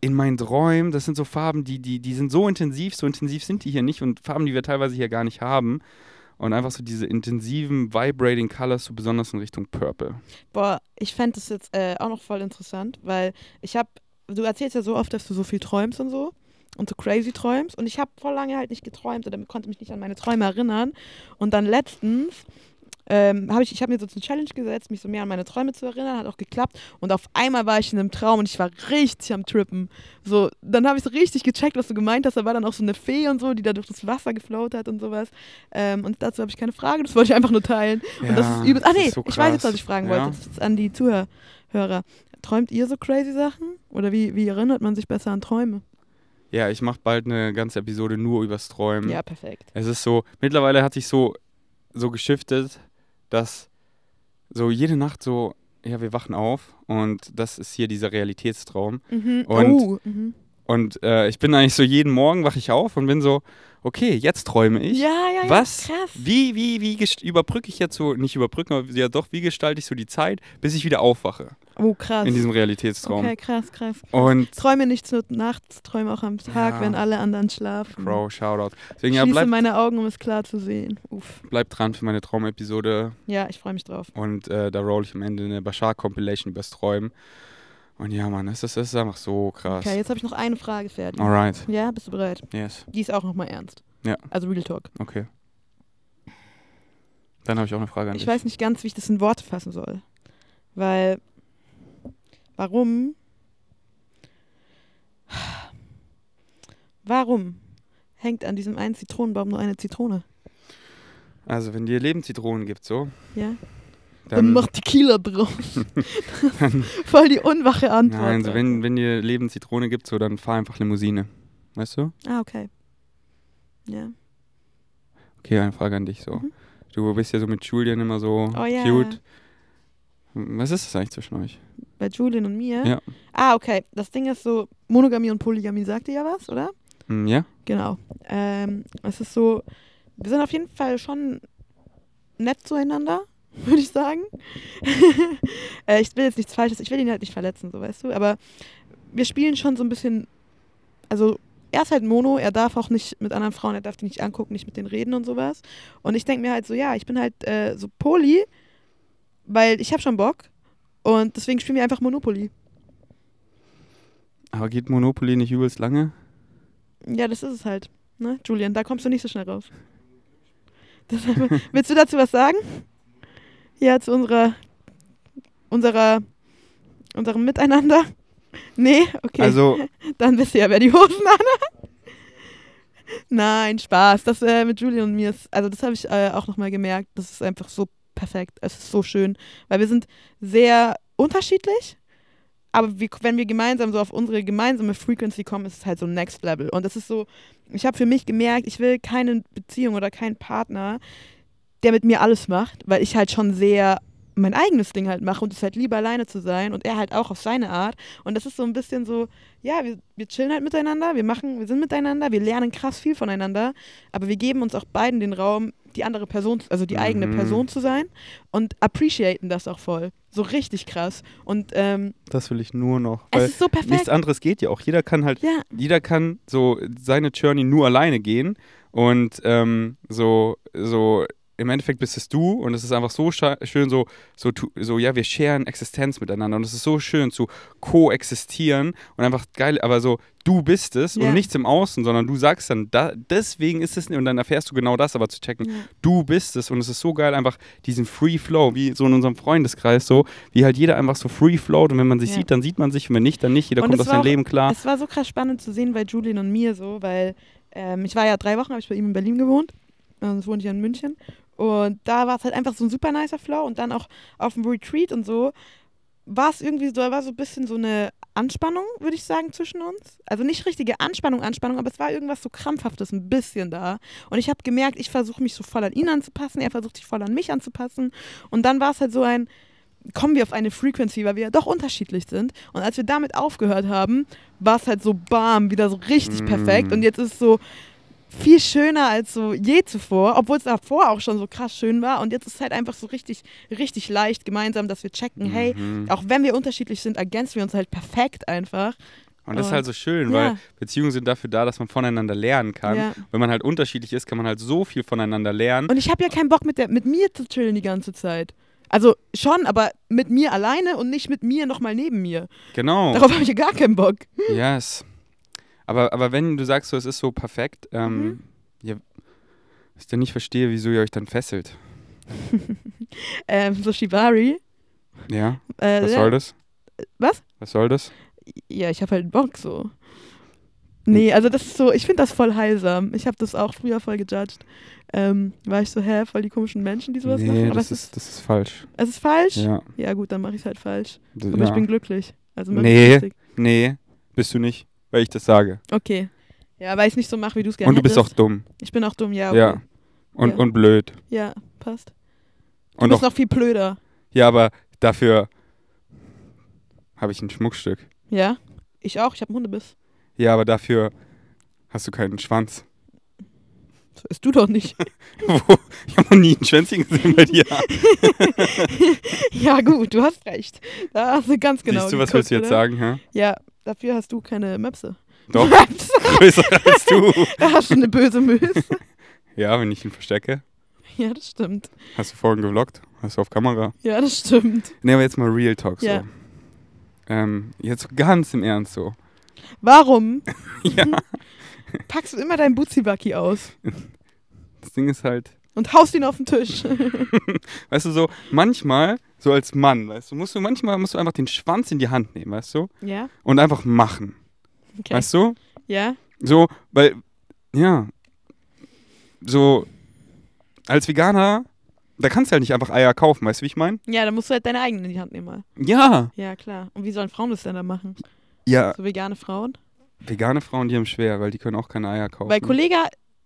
in meinen Träumen, das sind so Farben, die, die, die sind so intensiv, so intensiv sind die hier nicht und Farben, die wir teilweise hier gar nicht haben. Und einfach so diese intensiven, vibrating Colors, so besonders in Richtung Purple. Boah, ich fände das jetzt äh, auch noch voll interessant, weil ich habe, du erzählst ja so oft, dass du so viel träumst und so und so crazy träumst und ich habe voll lange halt nicht geträumt oder konnte mich nicht an meine Träume erinnern und dann letztens ähm, habe ich, ich habe mir so eine Challenge gesetzt, mich so mehr an meine Träume zu erinnern, hat auch geklappt und auf einmal war ich in einem Traum und ich war richtig am Trippen. So, dann habe ich so richtig gecheckt, was du gemeint hast, da war dann auch so eine Fee und so, die da durch das Wasser gefloat hat und sowas ähm, und dazu habe ich keine Frage, das wollte ich einfach nur teilen. Und das ist übel. Ah, nee, so ich weiß jetzt, was ich fragen Ja. wollte. Das ist an die Zuhörer. Träumt ihr so crazy Sachen? Oder wie, wie erinnert man sich besser an Träume? Ja, ich mache bald eine ganze Episode nur übers Träumen. Ja, perfekt. Es ist so, mittlerweile hat sich so, so geschiftet, dass so jede Nacht so, ja, wir wachen auf und das ist hier dieser Realitätstraum. Mhm. Und- oh, mhm. Und äh, ich bin eigentlich so, jeden Morgen wache ich auf und bin so, okay, jetzt träume ich. Ja, ja, ja. Was? Krass. Wie, wie, wie überbrücke ich jetzt so, nicht überbrücken, aber ja doch, wie gestalte ich so die Zeit, bis ich wieder aufwache Oh, krass. in diesem Realitätstraum. Okay, krass, krass. Und Träume nicht nur nachts, träume auch am Tag, Ja. wenn alle anderen schlafen. Crow, Shoutout. Deswegen Ich ja, schließe bleibt meine Augen, um es klar zu sehen. Uff. bleib dran für meine Traumepisode Ja, ich freue mich drauf. und äh, da roll ich am Ende eine Bashar-Compilation übers Träumen. Und ja, Mann, es ist, es ist einfach so krass. Okay, jetzt habe ich noch eine Frage fertig. Alright, Ja, bist du bereit? yes, Die ist auch nochmal ernst. Ja. Also Real Talk. okay. Dann habe ich auch eine Frage an Ich dich. weiß nicht ganz, wie ich das in Worte fassen soll. Weil, warum, warum hängt an diesem einen Zitronenbaum nur eine Zitrone? Also, wenn dir Leben Zitronen gibt, so, Ja? Dann, dann. mach Tequila drauf. <laughs> Voll die unwache Antwort. Nein, so, Alter. wenn, wenn dir Leben Zitrone gibt, so, dann fahr einfach Limousine. Weißt du? Ah, okay. Ja. Okay, eine Frage an dich, so. Mhm. Du bist ja so mit Julian immer so Oh ja. cute. Was ist das eigentlich zwischen euch? Bei Julian und mir? Ja. Ah, okay. Das Ding ist so, Monogamie und Polygamie sagt dir ja was, oder? Hm, ja? Genau. Ähm, es ist so, wir sind auf jeden Fall schon nett zueinander, <laughs> würde ich sagen. <laughs> äh, ich will jetzt nichts Falsches, ich will ihn halt nicht verletzen, so weißt du, aber wir spielen schon so ein bisschen, also er ist halt Mono, er darf auch nicht mit anderen Frauen, er darf die nicht angucken, nicht mit denen reden und sowas. Und ich denke mir halt so, ja, ich bin halt äh, so Poly, weil ich habe schon Bock und deswegen spielen wir einfach Monopoly. Aber geht Monopoly nicht übelst lange? Ja, das ist es halt. Ne, Julian, da kommst du nicht so schnell raus. Deshalb, <laughs> willst du dazu was sagen? Ja, zu unserer, unserer, unserem Miteinander? Nee? Okay. Also, <laughs> Dann wisst ihr ja, wer die Hosen <laughs> anhat. Nein, Spaß. Das äh, mit Julian und mir ist, also das habe ich äh, auch nochmal gemerkt. Das ist einfach so perfekt. Es ist so schön. Weil wir sind sehr unterschiedlich. Aber wir, wenn wir gemeinsam so auf unsere gemeinsame Frequency kommen, ist es halt so Next Level. Und das ist so, ich habe für mich gemerkt, ich will keine Beziehung oder keinen Partner, der mit mir alles macht, weil ich halt schon sehr mein eigenes Ding halt mache und es halt lieber alleine zu sein und er halt auch auf seine Art. Und das ist so ein bisschen so, ja, wir, wir chillen halt miteinander, wir machen, wir sind miteinander, wir lernen krass viel voneinander, aber wir geben uns auch beiden den Raum, die andere Person, also die eigene Mhm. Person zu sein und appreciaten das auch voll. So richtig krass. Und ähm, das will ich nur noch. es Weil ist so perfekt. nichts anderes geht ja auch. Jeder kann halt, Ja, jeder kann so seine Journey nur alleine gehen und ähm, so, so im Endeffekt bist es du und es ist einfach so schön, so, so, so, ja, wir scheren Existenz miteinander und es ist so schön zu koexistieren und einfach geil, aber so, du bist es Ja. und nichts im Außen, sondern du sagst dann, da, deswegen ist es und dann erfährst du genau das, aber zu checken, Ja. du bist es und es ist so geil, einfach diesen Free Flow, wie so in unserem Freundeskreis, so, wie halt jeder einfach so free float und wenn man sich Ja. sieht, dann sieht man sich und wenn nicht, dann nicht, jeder Und kommt aus seinem Leben klar. Es war so krass spannend zu sehen bei Julian und mir so, weil ähm, ich war ja drei Wochen, habe ich bei ihm in Berlin gewohnt. Und jetzt wohne ich ja in München. Und da war es halt einfach so ein super nicer Flow. Und dann auch auf dem Retreat und so war es irgendwie so, da war so ein bisschen so eine Anspannung, würde ich sagen, zwischen uns. Also nicht richtige Anspannung, Anspannung, aber es war irgendwas so krampfhaftes ein bisschen da. Und ich habe gemerkt, ich versuche mich so voll an ihn anzupassen, er versucht sich voll an mich anzupassen. Und dann war es halt so ein, kommen wir auf eine Frequency, weil wir ja doch unterschiedlich sind. Und als wir damit aufgehört haben, war es halt so bam, wieder so richtig Mm. perfekt. Und jetzt ist es so viel schöner als so je zuvor, obwohl es davor auch schon so krass schön war. Und jetzt ist es halt einfach so richtig, richtig leicht gemeinsam, dass wir checken, hey, Mhm. auch wenn wir unterschiedlich sind, ergänzen wir uns halt perfekt einfach. Und das ist halt so schön, Ja. weil Beziehungen sind dafür da, dass man voneinander lernen kann. Ja. Wenn man halt unterschiedlich ist, kann man halt so viel voneinander lernen. Und ich habe ja keinen Bock, mit, der, mit mir zu chillen die ganze Zeit. Also schon, aber mit mir alleine und nicht mit mir nochmal neben mir. Genau. Darauf habe ich ja gar keinen Bock. Yes. Aber, aber wenn du sagst, so, es ist so perfekt, ähm, Mhm. ja, ich dann nicht verstehe, wieso ihr euch dann fesselt. <laughs> Ähm, so Shibari. Ja? Äh, Was soll das? Was? Was soll das? Ja, ich habe halt Bock so. Nee, also das ist so, ich finde das voll heilsam. Ich habe das auch früher voll gejudged. Ähm, war ich so, hä, voll die komischen Menschen, die sowas machen. Nee, Aber das ist, ist, das ist falsch. es ist falsch. Ja. Ja, gut, dann mache ich es halt falsch. Das, Aber ja. ich bin glücklich. Also Nee. lustig. Nee, bist du nicht, weil ich das sage. Okay. Ja, weil ich es nicht so mache, wie du es gerne Und du bist auch hättest. dumm. Ich bin auch dumm, ja. Okay. Ja. Und, Ja. und blöd. Ja, passt. Du Und bist auch, noch viel blöder. ja, aber dafür habe ich ein Schmuckstück. Ja? Ich auch, ich habe einen Hundebiss. Ja, aber dafür hast du keinen Schwanz. Das ist du doch nicht. <laughs> Wo? Ich habe noch nie ein Schwänzchen gesehen bei dir. <laughs> ja, gut, du hast recht. Da hast du ganz genau Siehst du, was geguckt, willst du jetzt oder? sagen? Hä? Ja, dafür hast du keine Möpse. Doch, <laughs> Möpse. größer als du. Da hast du eine böse Möse. Ja, wenn ich ihn verstecke. Ja, das stimmt. Hast du vorhin gevloggt? Hast du auf Kamera? Ja, das stimmt. Ne, aber jetzt mal Real Talk so. Ja. Ähm, jetzt ganz im Ernst so. Warum <laughs> ja, packst du immer deinen Buziwaki aus das Ding ist halt, und haust ihn auf den Tisch? <laughs> weißt du, so manchmal, so als Mann, weißt du, musst du manchmal musst du einfach den Schwanz in die Hand nehmen, weißt du? ja? Und einfach machen. Okay. Weißt du? Ja? So, weil, ja, so, als Veganer, da kannst du halt nicht einfach Eier kaufen, weißt du, wie ich meine? Ja, dann musst du halt deine eigenen in die Hand nehmen mal. Ja. Ja, klar. Und wie sollen Frauen das denn dann machen? Ja, So vegane Frauen? vegane Frauen, die haben schwer, weil die können auch keine Eier kaufen. Weil Kollege,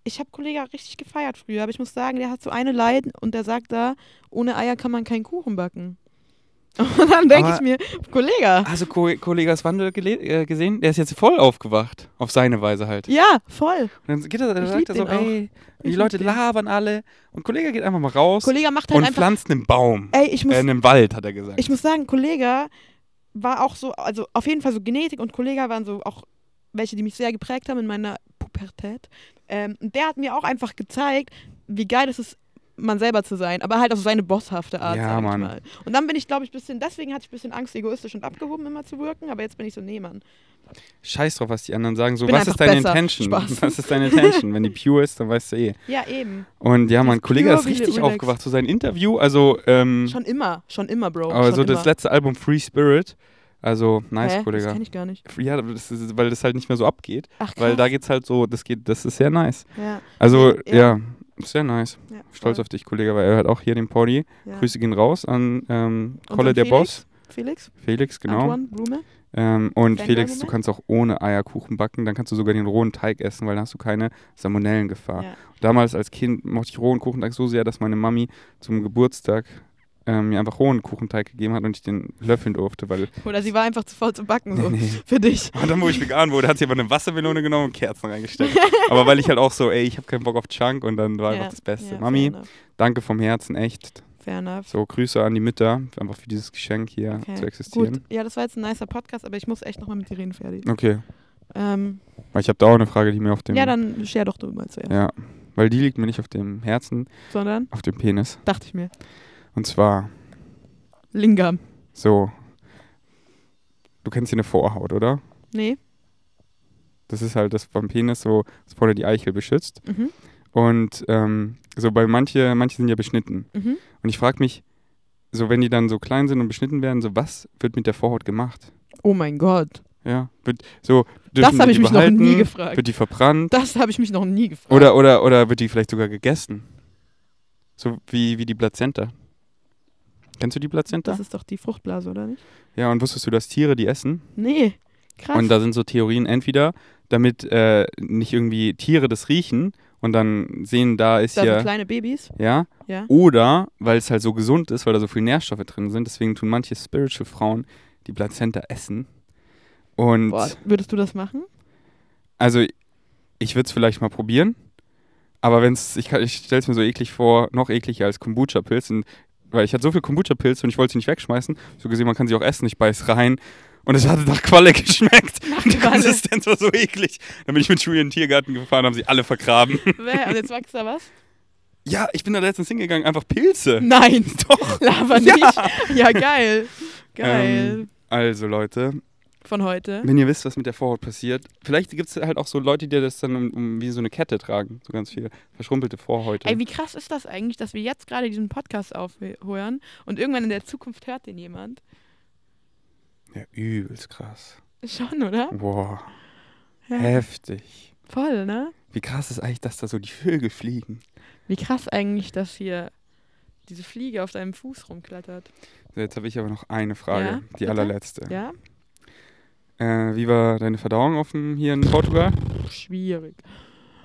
ich habe Kollege richtig gefeiert früher, aber ich muss sagen, der hat so eine Leiden und der sagt da, ohne Eier kann man keinen Kuchen backen. <laughs> Und dann denke ich mir, Kollege, Hast du Ko Kollegas Wandel äh, gesehen? Der ist jetzt voll aufgewacht. Auf seine Weise halt. ja, voll. Und dann geht er, dann sagt er so, ey, die Leute den. labern alle. Und Kollege geht einfach mal raus Kollege macht halt und einfach, pflanzt einen Baum. ey, ich muss Äh, in einem Wald, hat er gesagt. Ich muss sagen, Kollega war auch so, also auf jeden Fall so Genetik und Kollega waren so auch welche, die mich sehr geprägt haben in meiner Pubertät. Ähm, und der hat mir auch einfach gezeigt, wie geil es ist, man selber zu sein, aber halt auf seine bosshafte Art, Ja, sag ich Mann. mal. Und dann bin ich, glaube ich, bisschen, deswegen hatte ich ein bisschen Angst, egoistisch und abgehoben immer zu wirken, aber jetzt bin ich so, nee, Mann. Scheiß drauf, was die anderen sagen. So, was ist deine besser. Intention? Spaß. <laughs> Was ist deine Intention? Wenn die pure ist, dann weißt du eh. Ja, eben. Und ja, mein Kollege ist richtig aufgewacht. So sein Interview, also, ähm, Schon immer, schon immer, Bro. aber schon so immer. das letzte Album Free Spirit. Also, nice, Hä? Das Kollege. kenn ich gar nicht. Ja, das ist, weil das halt nicht mehr so abgeht. Ach, krass. Weil da geht's halt so, das geht, das ist sehr nice. ja, Also, Ja. ja, sehr nice. ja, Stolz auf dich, Kollege, weil er hört auch hier den Poddy. Ja. Grüße gehen raus an ähm, Kolle der? Boss. Felix? Felix, genau. Antoine? Blume? Ähm, und Fanboy Felix, du kannst auch ohne Eierkuchen backen, dann kannst du sogar den rohen Teig essen, weil dann hast du keine Salmonellengefahr. Ja. Damals als Kind mochte ich rohen Kuchenteig so sehr, dass meine Mami zum Geburtstag ähm, mir einfach rohen Kuchenteig gegeben hat und ich den löffeln durfte, weil Oder sie war einfach zu faul zu backen, so. Nee. Für dich. Und dann, wo ich vegan wurde, hat sie aber eine Wassermelone genommen und Kerzen reingesteckt. aber weil ich halt auch so, ey, ich habe keinen Bock auf Chunk und dann war Ja, einfach das Beste. ja, Mami, danke vom Herzen, echt. Fair enough. So, Grüße an die Mütter, einfach für dieses Geschenk hier Okay, zu existieren. Gut, ja, das war jetzt ein nicer Podcast, aber ich muss echt nochmal mit dir reden, Ferdi. Okay, Ähm, weil ich habe da auch eine Frage, die mir auf dem... ja, dann share doch du mal zuerst. Ja, weil die liegt mir nicht auf dem Herzen, Sondern, auf dem Penis. dachte ich mir, Und zwar Lingam. so, du kennst hier eine Vorhaut, oder? Nee. Das ist halt das beim Penis so, das vorne die Eichel beschützt. Mhm. Und ähm, so bei manche, manche sind ja beschnitten. Mhm. Und ich frage mich, so wenn die dann so klein sind und beschnitten werden, so was wird mit der Vorhaut gemacht? Oh mein Gott. Ja, wird so Das habe ich mich noch nie gefragt. Wird die verbrannt? Das habe ich mich noch nie gefragt. Oder, oder, oder wird die vielleicht sogar gegessen? So wie, wie die Plazenta. Kennst du die Plazenta? Das ist doch die Fruchtblase, oder nicht? Ja, und wusstest du, dass Tiere die essen? Nee. Krass. Und da sind so Theorien, entweder damit äh, nicht irgendwie Tiere das riechen und dann sehen, da ist da sind ja, kleine Babys. ja, Ja. oder weil es halt so gesund ist, weil da so viele Nährstoffe drin sind, deswegen tun manche Spiritual Frauen die Plazenta essen. Und Boah, würdest du das machen? also ich würde es vielleicht mal probieren, aber wenn es, ich, ich stelle es mir so eklig vor, noch ekliger als Kombucha-Pilz, und- weil ich hatte so viel Kombucha-Pilz und ich wollte sie nicht wegschmeißen. So gesehen, man kann sie auch essen, ich beiß rein. Und es hatte nach Qualle <laughs> geschmeckt. Die Qualle. Konsistenz war so eklig. Dann bin ich mit Julian in den Tiergarten gefahren, haben sie alle vergraben. <laughs> Und jetzt wächst da was? Ja, ich bin da letztens hingegangen, einfach Pilze. Nein. <laughs> Doch. Ja. nicht. Ja, geil. Geil. Ähm, also Leute, Von heute. wenn ihr wisst, was mit der Vorhaut passiert, vielleicht gibt es halt auch so Leute, die das dann um, um, wie so eine Kette tragen. So ganz viele verschrumpelte Vorhäute. Ey, wie krass ist das eigentlich, dass wir jetzt gerade diesen Podcast aufhören und irgendwann in der Zukunft hört den jemand? ja, übelst krass. Schon, oder? Boah, Ja. heftig. Voll, ne? Wie krass ist eigentlich, dass da so die Vögel fliegen? Wie krass eigentlich, dass hier diese Fliege auf deinem Fuß rumklettert. Jetzt habe ich aber noch eine Frage, Ja, die allerletzte. Ja? Äh, wie war deine Verdauung auf dem, hier in Portugal? Schwierig.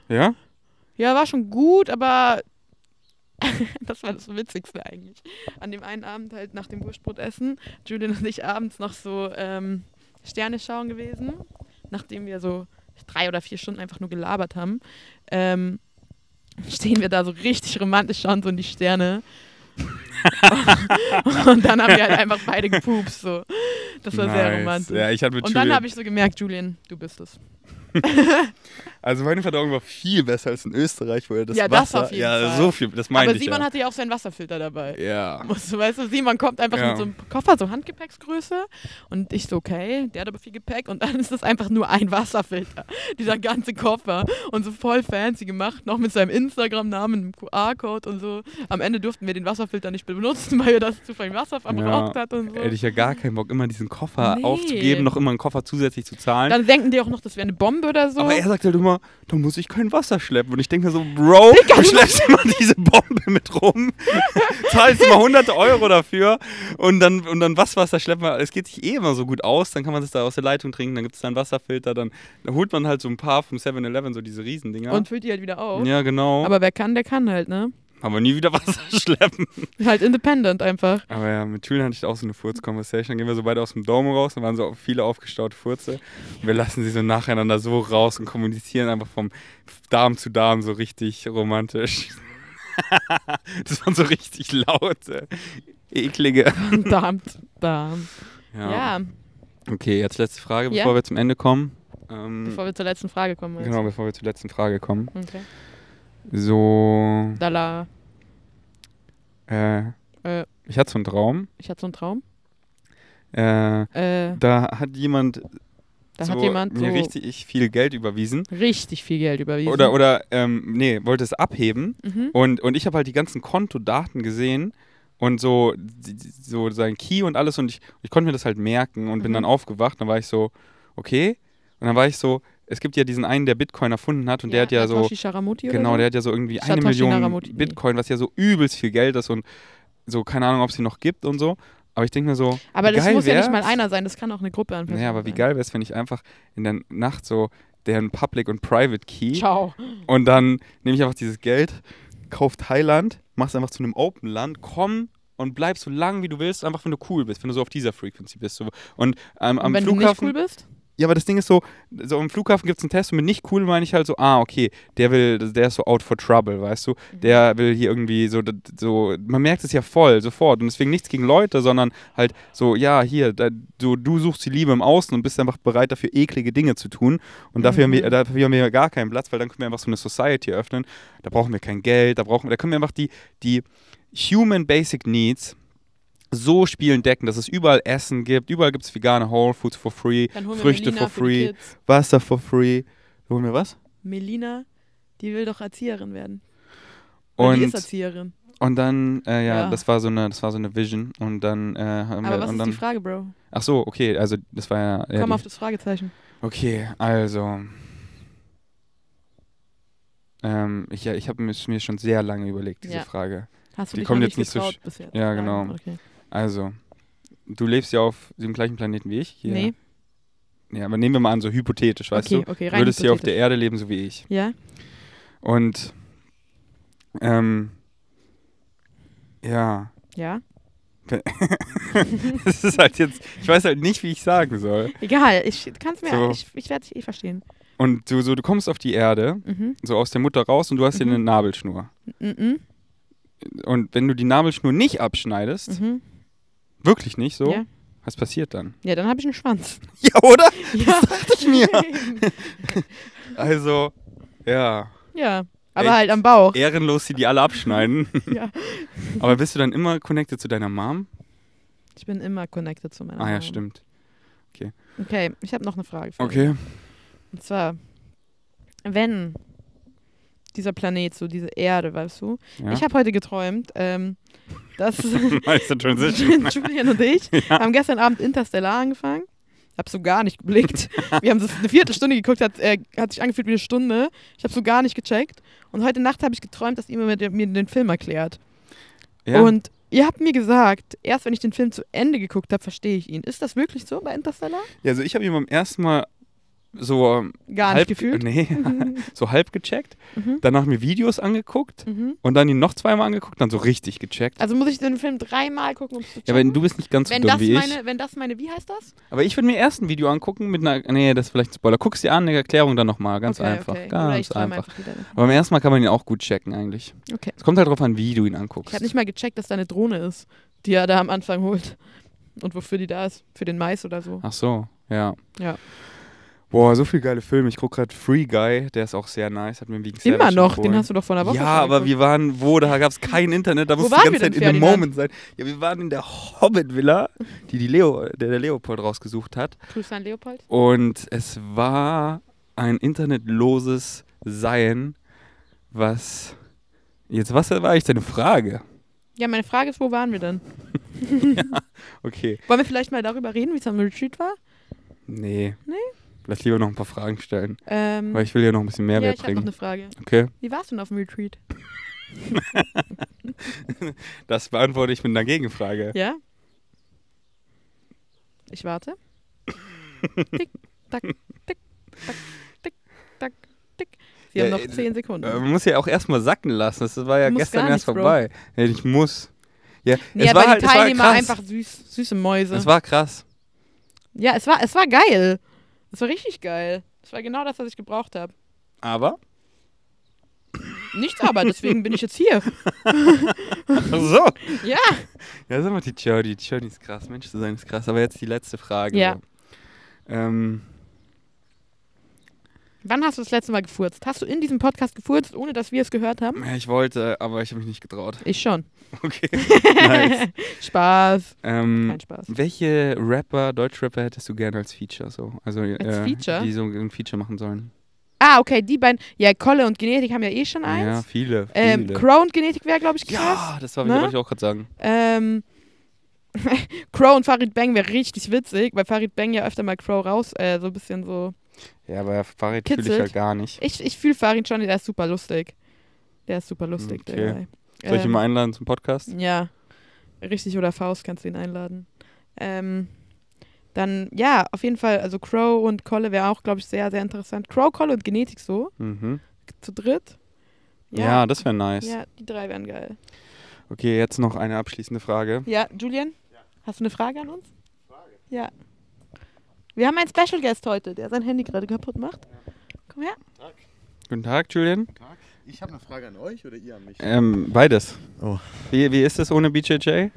Ja? Ja, war schon gut, aber <laughs> das war das Witzigste eigentlich. An dem einen Abend halt nach dem Wurstbrotessen, Julian und ich abends noch so ähm, Sterne schauen gewesen, nachdem wir so drei oder vier Stunden einfach nur gelabert haben. Ähm, <laughs> stehen wir da so richtig romantisch, schauen so in die Sterne. <laughs> und dann haben wir halt einfach beide gepupst. So. Das war sehr Nice. romantisch. Ja, ich hatte mit und dann Julian- habe ich so gemerkt, Julian, du bist es. <laughs> Also meine Verdauung war viel besser als in Österreich, wo er das Ja, das Wasser... auf jeden ja, Fall. so viel, das meine Aber Simon ja. hatte ja auch seinen Wasserfilter dabei. Ja. Weißt du, Simon kommt einfach Ja. mit so einem Koffer, so Handgepäcksgröße. Und ich so, okay, der hat aber viel Gepäck. Und dann <laughs> ist das einfach nur ein Wasserfilter. Dieser ganze Koffer. Und so voll fancy gemacht, noch mit seinem Instagram-Namen, einem QR-Code und so. Am Ende durften wir den Wasserfilter nicht benutzen, weil er das zufällig Wasser verbraucht hat und so. Hätte ich ja gar keinen Bock, immer diesen Koffer Nee. aufzugeben, noch immer einen Koffer zusätzlich zu zahlen. Dann denken die auch noch, das wäre eine Bombe oder so. Aber er sagt halt immer, da muss ich kein Wasser schleppen. Und ich denke mir so, Bro, <laughs> du schleppst immer diese Bombe mit rum, <laughs> zahlst immer hunderte Euro dafür und dann, und dann was Wasser schleppen. Es geht sich eh immer so gut aus, dann kann man das da aus der Leitung trinken, dann gibt es da einen Wasserfilter, dann holt man halt so ein paar vom 7-Eleven, so diese Riesendinger. und füllt die halt wieder auf. ja, genau. Aber wer kann, der kann halt, ne? Nie wieder <laughs> Wasser schleppen. Halt independent einfach. Aber ja, mit Julian hatte ich auch so eine Furz-Conversation. Dann gehen wir so beide aus dem Dome raus, dann waren so viele aufgestaute Furze. Und wir lassen sie so nacheinander so raus und kommunizieren einfach vom Darm zu Darm so richtig romantisch. <laughs> das waren so richtig laute, eklige. <laughs> Verdammt, Darm. Ja. Ja, Okay, jetzt letzte Frage, Ja. bevor wir zum Ende kommen. Ähm, bevor wir zur letzten Frage kommen. genau, bevor wir zur letzten Frage kommen. Okay. So, Dala, äh, Äh. ich hatte so einen Traum. ich hatte so einen Traum. Äh, Äh, da hat jemand, da so hat jemand so mir richtig, richtig viel Geld überwiesen. viel Geld überwiesen. Oder, oder, ähm, nee, wollte es abheben. Mhm. Und, und ich habe halt die ganzen Kontodaten gesehen und so, so sein Key und alles. Und ich, ich konnte mir das halt merken und bin Mhm. dann aufgewacht. Dann war ich so, okay. Und dann war ich so, es gibt ja diesen einen, der Bitcoin erfunden hat und der hat ja so, Sharamuti genau, der hat ja so irgendwie eine Satoshi Million Nakamoto, nee. Bitcoin, was ja so übelst viel Geld ist und so, keine Ahnung, ob es sie noch gibt und so. Aber ich denke mir so, Aber das muss ja nicht mal einer sein, das kann auch eine Gruppe an Personen Naja, aber wie geil wäre es, wenn ich einfach in der Nacht so deren Public und Private Key Ciao. und dann nehme ich einfach dieses Geld, kauf Thailand, mach's einfach zu einem Open Land, komm und bleib so lang wie du willst, einfach wenn du cool bist, wenn du so auf dieser Frequency bist. So. Und ähm, am Und wenn Flughafen. du nicht cool bist? Ja, aber das Ding ist so, so am Flughafen gibt es einen Test und mit nicht cool meine ich halt so, ah, okay, der will, der ist so out for trouble, weißt du? Mhm. Der will hier irgendwie so, so, man merkt es ja voll, sofort. Und deswegen nichts gegen Leute, sondern halt so, ja, hier, da, so, du suchst die Liebe im Außen und bist einfach bereit dafür, eklige Dinge zu tun. Und dafür, haben wir, Mhm. dafür haben wir gar keinen Platz, weil dann können wir einfach so eine Society öffnen. Da brauchen wir kein Geld, da brauchen da können wir einfach die, die Human Basic Needs so spielen decken, dass es überall Essen gibt, überall gibt es vegane Whole Foods for free, Früchte for free. Wasser for free. Holen wir was? Melina, die will doch Erzieherin werden. Oder die ist Und, Erzieherin. und dann, äh, ja, Ja. das war so eine, das war so eine Vision. Und dann äh, haben Aber wir was und ist dann. die Frage, Bro? Ach so, okay, also das war ja. ja Komm die, auf das Fragezeichen. Okay, also. Ähm, ich ja, ich habe mir, schon sehr lange überlegt, diese Ja. Frage. Hast du Die noch jetzt nicht so getraut sch- bisher? Ja, genau. Okay. Also, du lebst ja auf dem gleichen Planeten wie ich. Hier. Nee, Ja, aber nehmen wir mal an, so hypothetisch, weißt okay, du? okay, Du rein würdest hier auf der. Erde leben, so wie ich. Ja? Und, ähm, ja, Ja? <laughs> das ist halt jetzt, ich weiß halt nicht, wie ich sagen soll. Egal, ich kann's mir, So. ich, ich werde dich eh verstehen. Und du, so, du kommst auf die Erde, Mhm. so aus der Mutter raus und du hast hier Mhm. eine Nabelschnur. Mhm. Und wenn du die Nabelschnur nicht abschneidest, Mhm. Wirklich nicht so, Ja. was passiert dann? ja, dann habe ich einen Schwanz. <laughs> Ja, oder? <laughs> Ja. dachte ich mir. <laughs> Also, ja, ja, aber Echt? halt am Bauch. ehrenlos sie die alle abschneiden. Ja. Aber bist du dann immer connected zu deiner Mom? Ich bin immer connected zu meiner Ah ja, Mom. stimmt. Okay, ich habe noch eine Frage für dich. Okay. Und zwar, wenn dieser Planet, so diese Erde, weißt du, Ja. ich habe heute geträumt, ähm, dass. <laughs> <laughs> Julian und ich <laughs> haben gestern Abend Interstellar angefangen. Hab so gar nicht geblickt. Wir haben das eine Viertelstunde geguckt, hat, äh, hat sich angefühlt wie eine Stunde. Ich habe so gar nicht gecheckt. Und heute Nacht habe ich geträumt, dass ihr mir, mir den Film erklärt. Ja. Und ihr habt mir gesagt, erst wenn ich den Film zu Ende geguckt habe, verstehe ich ihn. Ist das wirklich so bei Interstellar? ja, also ich habe ihn beim ersten Mal so Gar halb nicht gefühlt. Nee, <laughs> so halb gecheckt. Mhm. Danach mir Videos angeguckt Mhm. und dann ihn noch zweimal angeguckt, dann so richtig gecheckt. Also muss ich den Film dreimal gucken, um zu Ja, checken? wenn du bist nicht ganz so wenn dumm das wie ich. meine, wenn das meine, wie heißt das? Aber ich würde mir erst ein Video angucken mit einer. Nee, das ist vielleicht ein Spoiler. Guck's dir an, eine Erklärung dann nochmal. Ganz okay, einfach. Okay. Ich Ganz einfach. Aber beim ersten Mal kann man ihn auch gut checken eigentlich. Okay. Es kommt halt drauf an, wie du ihn anguckst. Ich habe nicht mal gecheckt, dass da eine Drohne ist, die er da am Anfang holt. Und wofür die da ist. Für den Mais oder so. Ach so, ja. Ja. Boah, so viele geile Filme. Ich gucke gerade Free Guy, der ist auch sehr nice. Hat mir wegen Immer Savage noch, empfohlen. den hast du doch vor einer Woche Ja, aber wir waren, wo, da gab es kein Internet, da Wo musst du waren die ganze wir Zeit in dem? Moment sein. Ja, wir waren in der Hobbit-Villa, die, die Leo, der, der Leopold rausgesucht hat. Grüße an Leopold. Und es war ein internetloses Sein, was. Jetzt, was war eigentlich deine Frage? Ja, meine Frage ist, wo waren wir denn? <laughs> Okay. Wollen wir vielleicht mal darüber reden, wie es am Retreat war? Nee. Nee? Lass lieber noch ein paar Fragen stellen, Ähm, weil ich will ja noch ein bisschen ja, Mehrwert ich habe noch bringen. eine Frage. Okay. Wie warst du denn auf dem Retreat? <laughs> Das beantworte ich mit einer Gegenfrage. Ja? Ich warte. Tick, tack, tick, tack, tick, tack, tick. Wir Ja, haben noch äh, 10 Sekunden. Äh, Man muss ja auch erstmal sacken lassen. Das war ja gestern gar erst vorbei. Ja, ich muss. Ja, nee, es aber war die halt, es war Teilnehmer krass. einfach süß, süße Mäuse. Es war krass. ja, es war, es war geil. Es war richtig geil. Es war genau das, was ich gebraucht habe. Aber? Nichts aber, deswegen bin ich jetzt hier. <laughs> Ach so. Ja. Ja, sag mal, die Jody. Die Jody ist krass. Mensch zu sein ist krass. Aber jetzt die letzte Frage. Ja. So. Ähm, Wann hast du das letzte Mal gefurzt? Hast du in diesem Podcast gefurzt, ohne dass wir es gehört haben? ich wollte, aber ich habe mich nicht getraut. Ich schon. <laughs> Okay. <laughs> nice. Spaß. Ähm, Kein Spaß. welche Rapper, Deutschrapper hättest du gerne als Feature? So? Also, Als äh, Feature? Die so ein Feature machen sollen. Ah, okay, die beiden. Ja, Kolle und Genetik haben ja eh schon eins. Ja, viele. viele. ähm, Crow und Genetik wäre, glaube ich, krass. ja, das war, Ne? wollte ich auch gerade sagen. Ähm, <laughs> Crow und Farid Bang wäre richtig witzig, weil Farid Bang ja öfter mal Crow raus, äh, so ein bisschen so. Ja, aber Farid fühle ich halt gar nicht. Ich, ich fühle Farid schon, der ist super lustig. Der ist super lustig, Okay. der Guy. Soll ich ihn Ähm, mal einladen zum Podcast? Ja, richtig oder Faust kannst du ihn einladen. Ähm, dann, ja, auf jeden Fall, also Crow und Kolle wäre auch, glaube ich, sehr, sehr interessant. Crow, Kolle und Genetik so, Mhm. zu dritt. Ja, das wäre nice. Ja, die drei wären geil. Okay, jetzt noch eine abschließende Frage. Ja, Julian, hast du eine Frage an uns? Ja. Wir haben einen Special Guest heute, der sein Handy gerade kaputt macht. Komm her. Guten Tag, Julian. Ich habe eine Frage an euch oder ihr an mich? Ähm, beides. Oh. Wie, wie ist es ohne BJJ? Äh,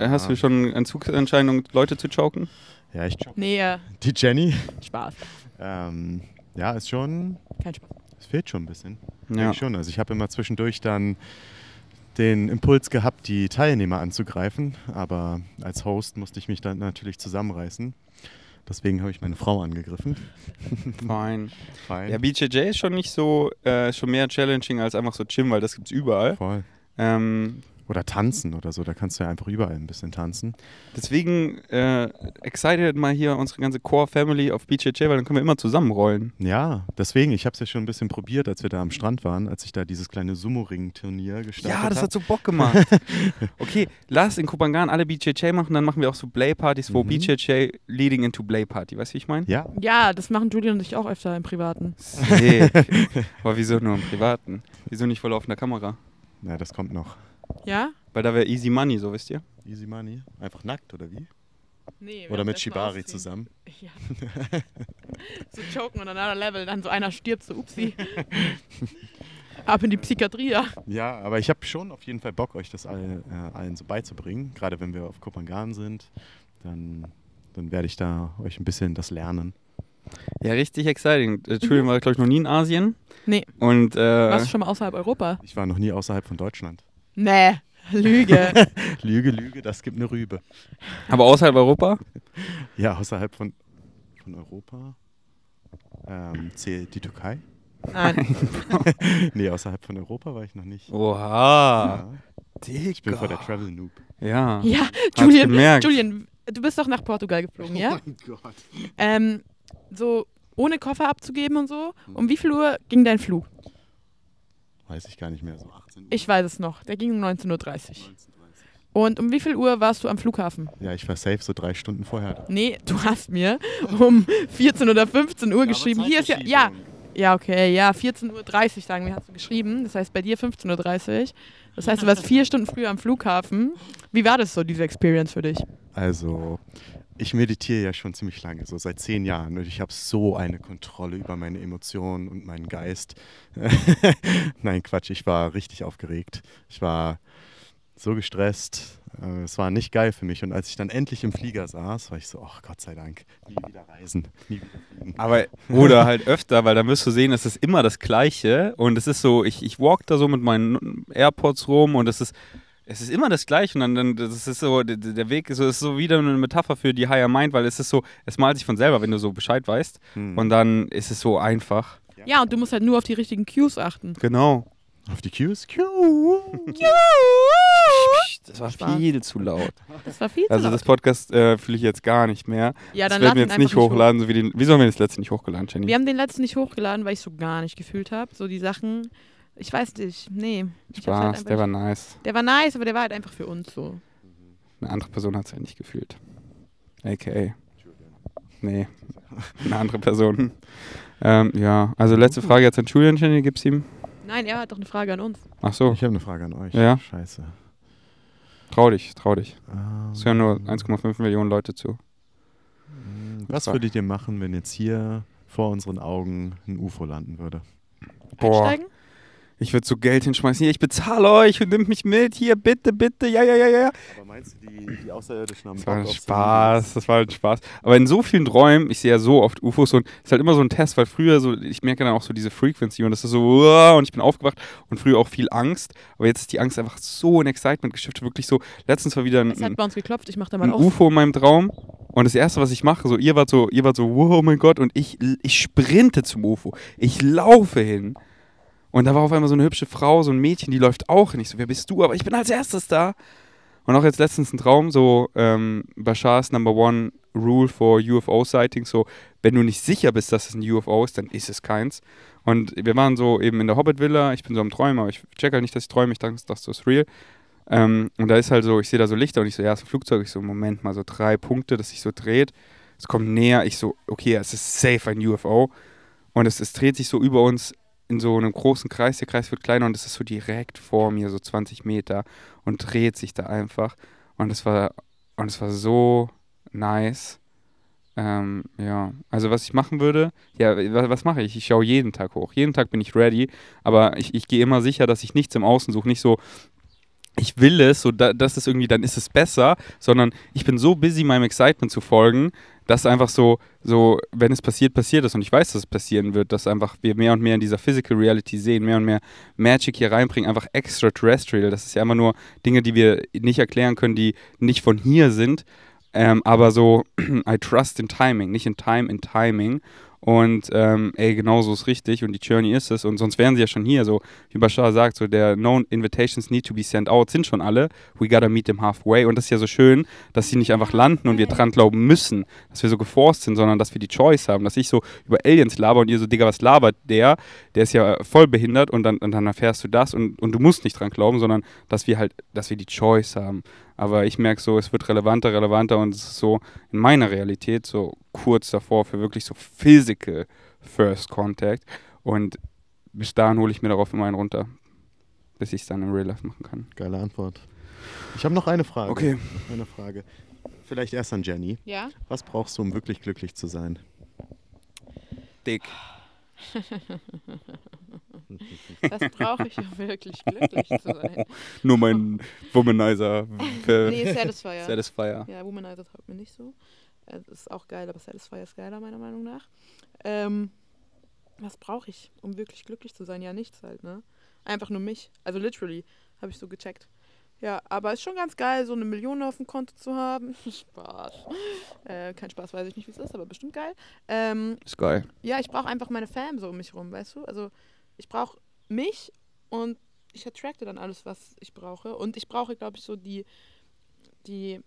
Hast Ah. du schon Entzugsentscheidung, Leute zu choken? Ja, ich jogge. Nee, äh, Die Jenny. Spaß. Ähm, ja, ist schon. Kein Spaß. Es fehlt schon ein bisschen. Ja. Denke ich schon. Also ich habe immer zwischendurch dann den Impuls gehabt, die Teilnehmer anzugreifen, aber als Host musste ich mich dann natürlich zusammenreißen. Deswegen habe ich meine Frau angegriffen. <laughs> Fein. Fein. Ja, BJJ ist schon nicht so, äh, schon mehr challenging als einfach so Gym, weil das gibt's überall. Voll. Ähm, Oder tanzen oder so, da kannst du ja einfach überall ein bisschen tanzen. deswegen äh, excited mal hier unsere ganze Core-Family auf BJJ, weil dann können wir immer zusammenrollen. Ja, deswegen, ich habe es ja schon ein bisschen probiert, als wir da am Strand waren, als ich da dieses kleine Sumo-Ring-Turnier gestartet Ja, das habe. hat so Bock gemacht. <laughs> okay, lass in Kopangan alle BJJ machen, dann machen wir auch so Blay-Partys, wo Mhm. BJJ leading into Blay-Party. Weißt du, wie ich meine? Ja, Ja, das machen Julian und ich auch öfter im Privaten. Sick. <laughs> Aber wieso nur im Privaten? Wieso nicht vor laufender Kamera? na, das kommt noch. Ja? Weil da wäre easy money, so wisst ihr? Easy Money. Einfach nackt, oder wie? Nee. Oder mit Shibari zusammen. <laughs> Ja. so choken on another level, dann so einer stirbt, so upsi. <laughs> Ab in die Psychiatrie, ja. Ja, aber ich habe schon auf jeden Fall Bock, euch das all, äh, allen so beizubringen. Gerade wenn wir auf Kopangan sind, dann, dann werde ich da euch ein bisschen das lernen. Ja, richtig exciting. Äh, Julian war, glaube ich, noch nie in Asien. Nee. Und äh, Warst du schon mal außerhalb Europa? Ich war noch nie außerhalb von Deutschland. Nee, Lüge. <laughs> Lüge, Lüge, das gibt eine Rübe. aber außerhalb Europa? <laughs> Ja, außerhalb von, von Europa. Ähm, zählt die Türkei? Nein. <laughs> nee, außerhalb von Europa war ich noch nicht. Oha. Ja, ich bin voll der Travel Noob. Ja. Ja, Julian, gemerkt. Julian, du bist doch nach Portugal geflogen, ja? mein Gott. Ähm, so ohne Koffer abzugeben und so. Um wie viel Uhr ging dein Flug? Weiß ich gar nicht mehr, so 18 Uhr. Ich weiß es noch. Der ging um 19.30 Uhr. 19.30. Und um wie viel Uhr warst du am Flughafen? Ja, ich war safe so drei Stunden vorher. da. Nee, du hast mir um 14 oder 15 Uhr geschrieben. Hier ist ja, ja, ja, okay, ja, 14.30 Uhr sagen wir, hast du geschrieben. Das heißt bei dir 15.30 Uhr. Das heißt, du warst vier Stunden früher am Flughafen. Wie war das so, diese Experience für dich? Also, ich meditiere ja schon ziemlich lange, so seit zehn Jahren. Und ich habe so eine Kontrolle über meine Emotionen und meinen Geist. <laughs> Nein, Quatsch, ich war richtig aufgeregt. Ich war so gestresst. Äh, Es war nicht geil für mich. Und als ich dann endlich im Flieger saß, war ich so, ach Gott sei Dank, nie wieder reisen, nie wieder fliegen. Aber, oder halt öfter, weil dann wirst du sehen, es ist immer das Gleiche. Und es ist so, ich, ich walk da so mit meinen AirPods rum und es ist, es ist immer das Gleiche. Und dann, dann das ist so, der, der Weg ist so, ist so wieder eine Metapher für die Higher Mind, weil es ist so, es malt sich von selber, wenn du so Bescheid weißt. Hm. Und dann ist es so einfach. Ja, und du musst halt nur auf die richtigen Cues achten. Genau. Auf die Cues? Cue. Das war Spaß. viel zu laut. Das war viel zu Also laut. das Podcast äh, fühle ich jetzt gar nicht mehr. Ja, das dann werden laden wir jetzt nicht einfach hochladen, so wie den. Wieso haben wir das letzte nicht hochgeladen, Jenny? Wir haben den letzten nicht hochgeladen, weil ich so gar nicht gefühlt habe. So die Sachen, ich weiß nicht, nee. Ich hab's Spaß, halt einfach der war nice. der war nice, aber der war halt einfach für uns so. Eine andere Person hat es halt nicht gefühlt. AKA. Nee, eine andere Person. Ähm, ja, also letzte Frage jetzt an Julian, Jenny, gibt's ihm? Nein, er hat doch eine Frage an uns. Ach so, Ich habe eine Frage an euch. Ja. Scheiße. trau dich, trau dich. Ähm, Es hören nur 1,5 Millionen Leute zu. Was würdet ihr machen, wenn jetzt hier vor unseren Augen ein UFO landen würde? Boah, Einsteigen? Ich würde so Geld hinschmeißen. Hier, ich bezahle euch und nimmt mich mit. Hier, bitte, bitte. Ja, ja, ja, ja. Aber meinst du, die, die Außerirdischen haben Das war ein Spaß, das war ein Spaß. Aber in so vielen Träumen, ich sehe ja so oft UFOs und es ist halt immer so ein Test, weil früher so, ich merke dann auch so diese Frequency und das ist so, und ich bin aufgewacht und früher auch viel Angst. Aber jetzt ist die Angst einfach so in Excitement geschiftet, wirklich so. Letztens war wieder ein, Es hat ein, bei uns geklopft, ich mach da ein mal auf. UFO in meinem Traum und das erste, was ich mache, so, ihr wart so, ihr wart so, oh mein Gott, und ich, ich sprinte zum UFO. Ich laufe hin. Und da war auf einmal so eine hübsche Frau, so ein Mädchen, die läuft auch hin. Ich so, wer bist du? Aber ich bin als erstes da. Und auch jetzt letztens ein Traum, so ähm, Bashars Number One Rule for UFO Sightings, so, wenn du nicht sicher bist, dass es ein UFO ist, dann ist es keins. Und wir waren so eben in der Hobbit Villa, ich bin so am Träumen, aber ich check halt nicht, dass ich träume, ich dachte, das ist real. Ähm, und da ist halt so, ich sehe da so Lichter und ich so, ja, es ist ein Flugzeug. Ich so, Moment mal, so drei Punkte, das sich so dreht. Es kommt näher, ich so, okay, es ist safe ein UFO. Und es, es dreht sich so über uns in so einem großen Kreis. Der Kreis wird kleiner und es ist so direkt vor mir, so 20 Meter und dreht sich da einfach. Und es war, und es war so nice. Ähm, ja, also was ich machen würde, ja, wa- was mache ich? Ich schaue jeden Tag hoch. Jeden Tag bin ich ready, aber ich, ich gehe immer sicher, dass ich nichts im Außen suche. Nicht so, ich will es, so da, das ist irgendwie, dann ist es besser, sondern ich bin so busy, meinem Excitement zu folgen, dass einfach so, so, wenn es passiert, passiert es und ich weiß, dass es passieren wird, dass einfach wir mehr und mehr in dieser Physical Reality sehen, mehr und mehr Magic hier reinbringen, einfach extraterrestrial. Das ist ja immer nur Dinge, die wir nicht erklären können, die nicht von hier sind, ähm, aber so, <clears throat> I trust in Timing, nicht in Time, in Timing. Und ähm, ey, genau so ist richtig und die Journey ist es. Und sonst wären sie ja schon hier. So wie Bashar sagt, so der Known Invitations need to be sent out sind schon alle. We gotta meet them halfway. Und das ist ja so schön, dass sie nicht einfach landen und wir dran glauben müssen, dass wir so geforst sind, sondern dass wir die Choice haben. Dass ich so über Aliens laber und ihr so, Digga, was labert der? Der ist ja voll behindert und dann, und dann erfährst du das und, und du musst nicht dran glauben, sondern dass wir halt, dass wir die Choice haben. Aber ich merke so, es wird relevanter, relevanter und es ist so in meiner Realität so kurz davor für wirklich so physical First Contact. Und bis dahin hole ich mir darauf immer einen runter, bis ich es dann im Real Life machen kann. Geile Antwort. Ich habe noch eine Frage. Okay. Noch Eine Frage. Vielleicht erst an Jenny. Ja? Was brauchst du, um wirklich glücklich zu sein? Dick. <laughs> <laughs> Das brauche ich, um wirklich glücklich zu sein. <laughs> Nur mein Womanizer. Nee, Satisfier. <laughs> Satisfier. Ja, Womanizer taugt mir nicht so. Das ist auch geil, aber Satisfier ist geiler, meiner Meinung nach. Ähm, was brauche ich, um wirklich glücklich zu sein? Ja, nichts halt, ne? Einfach nur mich. Also literally, habe ich so gecheckt. Ja, aber ist schon ganz geil, so eine Million auf dem Konto zu haben. Spaß. Äh, kein Spaß, weiß ich nicht, wie es ist, aber bestimmt geil. Ähm, Ist geil. ja, ich brauche einfach meine Fam so um mich rum, weißt du? Also ich brauche mich und ich attracte dann alles, was ich brauche. Und ich brauche, glaube ich, so die, die,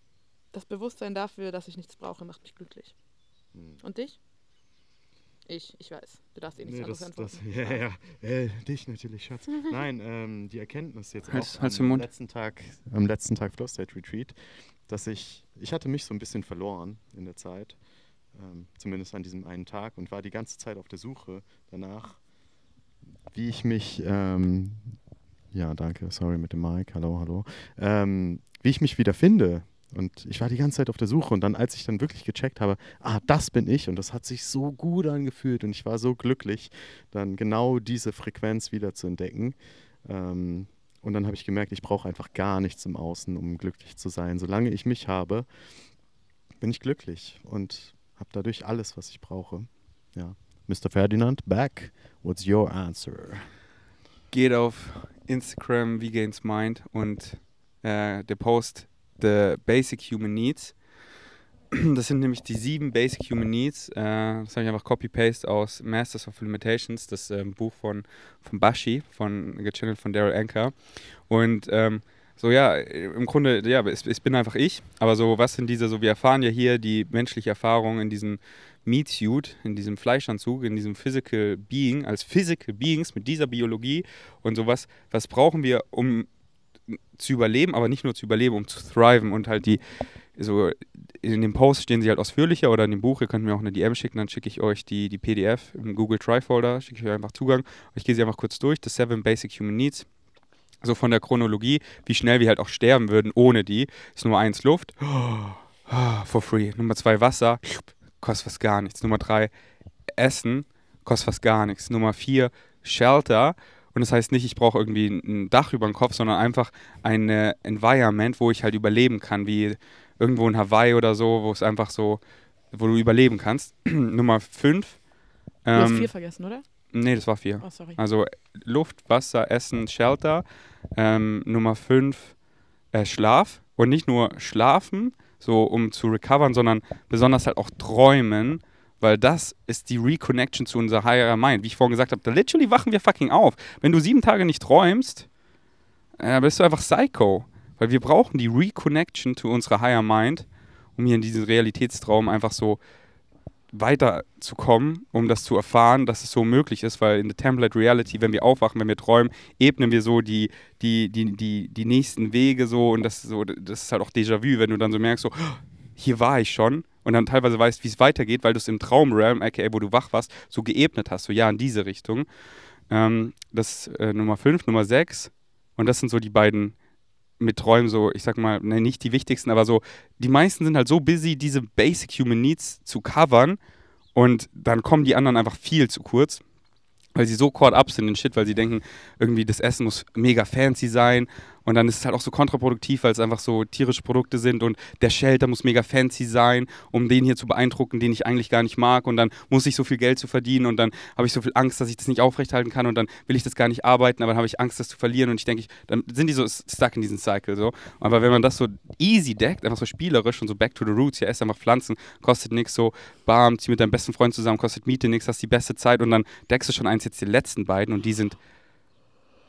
das Bewusstsein dafür, dass ich nichts brauche, macht mich glücklich. Hm. Und dich? Ich, ich weiß. Du darfst eh nichts Nee, anderes das, antworten. das, <laughs> ja, ja. Äh, dich natürlich, Schatz. <laughs> Nein, ähm, die Erkenntnis jetzt auch halt's am letzten Tag, am letzten Tag Flow State Retreat, dass ich, ich hatte mich so ein bisschen verloren in der Zeit, ähm, zumindest an diesem einen Tag und war die ganze Zeit auf der Suche danach, wie ich mich, ähm, ja, danke, sorry mit dem Mic, hallo, hallo, ähm, wie ich mich wieder finde. Und ich war die ganze Zeit auf der Suche und dann, als ich dann wirklich gecheckt habe, ah, das bin ich und das hat sich so gut angefühlt und ich war so glücklich, dann genau diese Frequenz wieder zu entdecken. Ähm, und dann habe ich gemerkt, ich brauche einfach gar nichts im Außen, um glücklich zu sein. Solange ich mich habe, bin ich glücklich und habe dadurch alles, was ich brauche. Ja. Mr. Ferdinand, back. What's your answer? Geht auf Instagram, wie Gains Mind und äh, der Post The Basic Human Needs. <clears throat> Das sind nämlich die sieben Basic Human Needs. Äh, das habe ich einfach Copy-Paste aus Masters of Limitations, das ähm, Buch von, von Bashi, von, gechannelt von Daryl Anker. Und ähm, so ja, im Grunde, ja, es, es bin einfach ich. Aber so, was sind diese, so wir erfahren ja hier die menschliche Erfahrung in diesem Meat Suit, in diesem Fleischanzug, in diesem Physical Being, als Physical Beings mit dieser Biologie und sowas, was brauchen wir, um zu überleben, aber nicht nur zu überleben, um zu thriven und halt die, so in dem Post stehen sie halt ausführlicher oder in dem Buch, ihr könnt mir auch eine DM schicken, dann schicke ich euch die, die PDF im Google Tri-Folder, schicke ich euch einfach Zugang. Ich gehe sie einfach kurz durch, the seven basic human needs. So von der Chronologie, wie schnell wir halt auch sterben würden ohne die. Ist Nummer eins Luft, <gasps> for free. Nummer zwei Wasser, kostet fast gar nichts. Nummer drei Essen, kostet fast gar nichts. Nummer vier Shelter, und das heißt nicht, ich brauche irgendwie ein Dach über dem Kopf, sondern einfach ein äh, Environment, wo ich halt überleben kann, wie irgendwo in Hawaii oder so, wo es einfach so, wo du überleben kannst. <clears throat> Nummer 5. Du hast vier vergessen, oder? Nee, das war 4. Oh, sorry. Also Luft, Wasser, Essen, Shelter. Ähm, Nummer 5, äh, Schlaf. Und nicht nur schlafen, so um zu recovern, sondern besonders halt auch träumen, weil das ist die Reconnection zu unserer higher mind. Wie ich vorhin gesagt habe, da literally wachen wir fucking auf. Wenn du sieben Tage nicht träumst, äh, bist du einfach Psycho. Weil wir brauchen die Reconnection zu unserer higher mind, um hier in diesen Realitätstraum einfach so weiterzukommen, um das zu erfahren, dass es so möglich ist, weil in der Template Reality, wenn wir aufwachen, wenn wir träumen, ebnen wir so die, die, die, die, die nächsten Wege so und das, ist so, das ist halt auch Déjà-vu, wenn du dann so merkst, so, hier war ich schon und dann teilweise weißt, wie es weitergeht, weil du es im Traumrealm, aka wo du wach warst, so geebnet hast, so ja, in diese Richtung. Ähm, das ist äh, Nummer 5, Nummer 6 und das sind so die beiden mit Träumen so, ich sag mal, ne, nicht die wichtigsten, aber so, die meisten sind halt so busy, diese Basic Human Needs zu covern und dann kommen die anderen einfach viel zu kurz weil sie so caught up sind in Shit, weil sie denken, irgendwie das Essen muss mega fancy sein und dann ist es halt auch so kontraproduktiv, weil es einfach so tierische Produkte sind und der Shelter muss mega fancy sein, um den hier zu beeindrucken, den ich eigentlich gar nicht mag und dann muss ich so viel Geld zu verdienen und dann habe ich so viel Angst, dass ich das nicht aufrechthalten kann und dann will ich das gar nicht arbeiten, aber dann habe ich Angst, das zu verlieren und ich denke, dann sind die so stuck in diesem Cycle so. Aber wenn man das so easy deckt, einfach so spielerisch und so back to the roots, ja, ess einfach Pflanzen, kostet nichts so, bam, zieh mit deinem besten Freund zusammen, kostet Miete nichts, hast die beste Zeit und dann deckst du schon eins jetzt die letzten beiden und die sind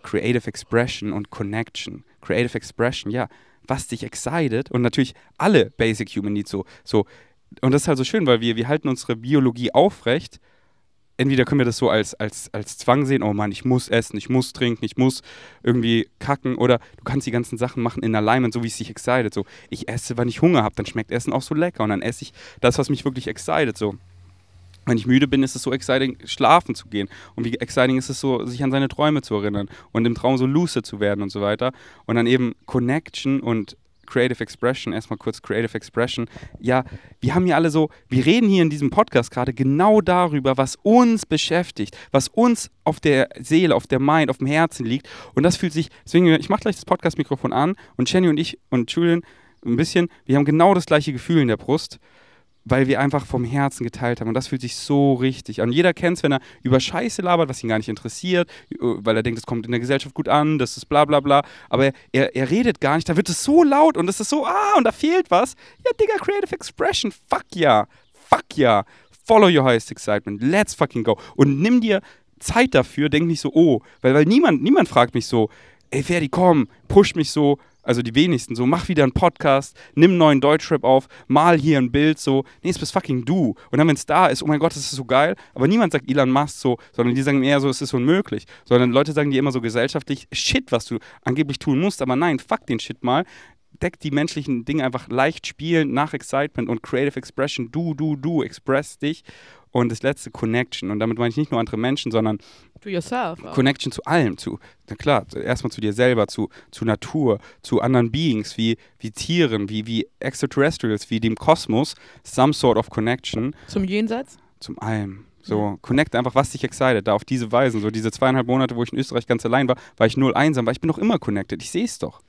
Creative Expression und Connection. Creative Expression, ja, was dich excited und natürlich alle Basic Human Needs so. so und das ist halt so schön, weil wir, wir halten unsere Biologie aufrecht. Entweder können wir das so als, als, als Zwang sehen, oh Mann, ich muss essen, ich muss trinken, ich muss irgendwie kacken oder du kannst die ganzen Sachen machen in Alignment, so wie es dich excited. So, ich esse, wenn ich Hunger habe, dann schmeckt Essen auch so lecker und dann esse ich das, was mich wirklich excited. So wenn ich müde bin, ist es so exciting, schlafen zu gehen. Und wie exciting ist es so, sich an seine Träume zu erinnern und im Traum so lucid zu werden und so weiter. Und dann eben Connection und Creative Expression, erstmal kurz Creative Expression. Ja, wir haben ja alle so, wir reden hier in diesem Podcast gerade genau darüber, was uns beschäftigt, was uns auf der Seele, auf der Mind, auf dem Herzen liegt. Und das fühlt sich, deswegen, ich mache gleich das Podcast-Mikrofon an und Jenny und ich und Julian ein bisschen, wir haben genau das gleiche Gefühl in der Brust weil wir einfach vom Herzen geteilt haben. Und das fühlt sich so richtig an. Jeder kennt es, wenn er über Scheiße labert, was ihn gar nicht interessiert, äh, weil er denkt, es kommt in der Gesellschaft gut an, das ist bla bla bla. Aber er, er redet gar nicht, da wird es so laut und es ist so, ah, und da fehlt was. Ja, Digga, Creative Expression, fuck ja, fuck ja. Follow your highest excitement, let's fucking go. Und nimm dir Zeit dafür, denk nicht so, oh, weil, weil niemand, niemand fragt mich so, ey Ferdi, komm, push mich so, also die wenigsten, so mach wieder einen Podcast, nimm einen neuen Deutschrap auf, mal hier ein Bild, so, nee, es bist fucking du. Und dann, wenn es da ist, oh mein Gott, das ist so geil, aber niemand sagt Elon Musk so, sondern die sagen eher so, es ist unmöglich. Sondern Leute sagen dir immer so gesellschaftlich, shit, was du angeblich tun musst, aber nein, fuck den Shit mal. Deck die menschlichen Dinge einfach leicht spielen, nach Excitement und Creative Expression, du, du, du, express dich. Und das letzte, Connection. Und damit meine ich nicht nur andere Menschen, sondern To yourself. Auch. Connection zu allem, zu, na klar, erstmal zu dir selber, zu, zu Natur, zu anderen Beings, wie, wie Tieren, wie, wie Extraterrestrials, wie dem Kosmos, some sort of connection. Zum Jenseits? Zum allem. So, connect einfach, was dich excited, da auf diese Weise. So diese zweieinhalb Monate, wo ich in Österreich ganz allein war, war ich null einsam, weil ich bin doch immer connected. Ich sehe es doch.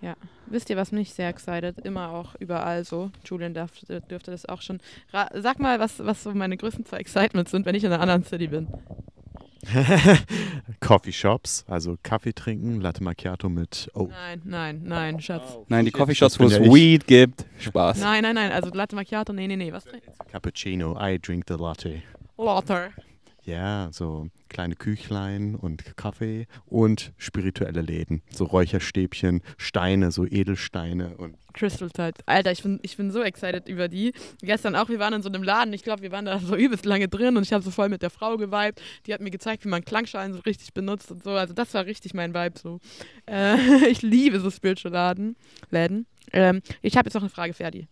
Ja. Wisst ihr, was mich sehr excited? Immer auch überall so. Julian darf, dürfte das auch schon. Ra Sag mal, was, was so meine größten zwei Excitements sind, wenn ich in einer anderen City bin. <laughs> Coffeeshops, also Kaffee trinken, Latte Macchiato mit. Oh. Nein, nein, nein, Schatz. Nein, die Shit, Coffeeshops, das wo es. Weed gibt. Spaß. Nein, nein, nein. Also Latte Macchiato, nee, nee, nee. Was trinken? Cappuccino, I drink the latte. Latte. Ja, so kleine Küchlein und Kaffee und spirituelle Läden. So Räucherstäbchen, Steine, so Edelsteine und Crystal Tide. Alter, ich bin, ich bin so excited über die. Gestern auch, wir waren in so einem Laden. Ich glaube, wir waren da so übelst lange drin und ich habe so voll mit der Frau geweibt. Die hat mir gezeigt, wie man Klangschalen so richtig benutzt und so. Also das war richtig mein Vibe so. Äh, <laughs> ich liebe so Spiritual Läden. Ähm, ich habe jetzt noch eine Frage, Ferdi.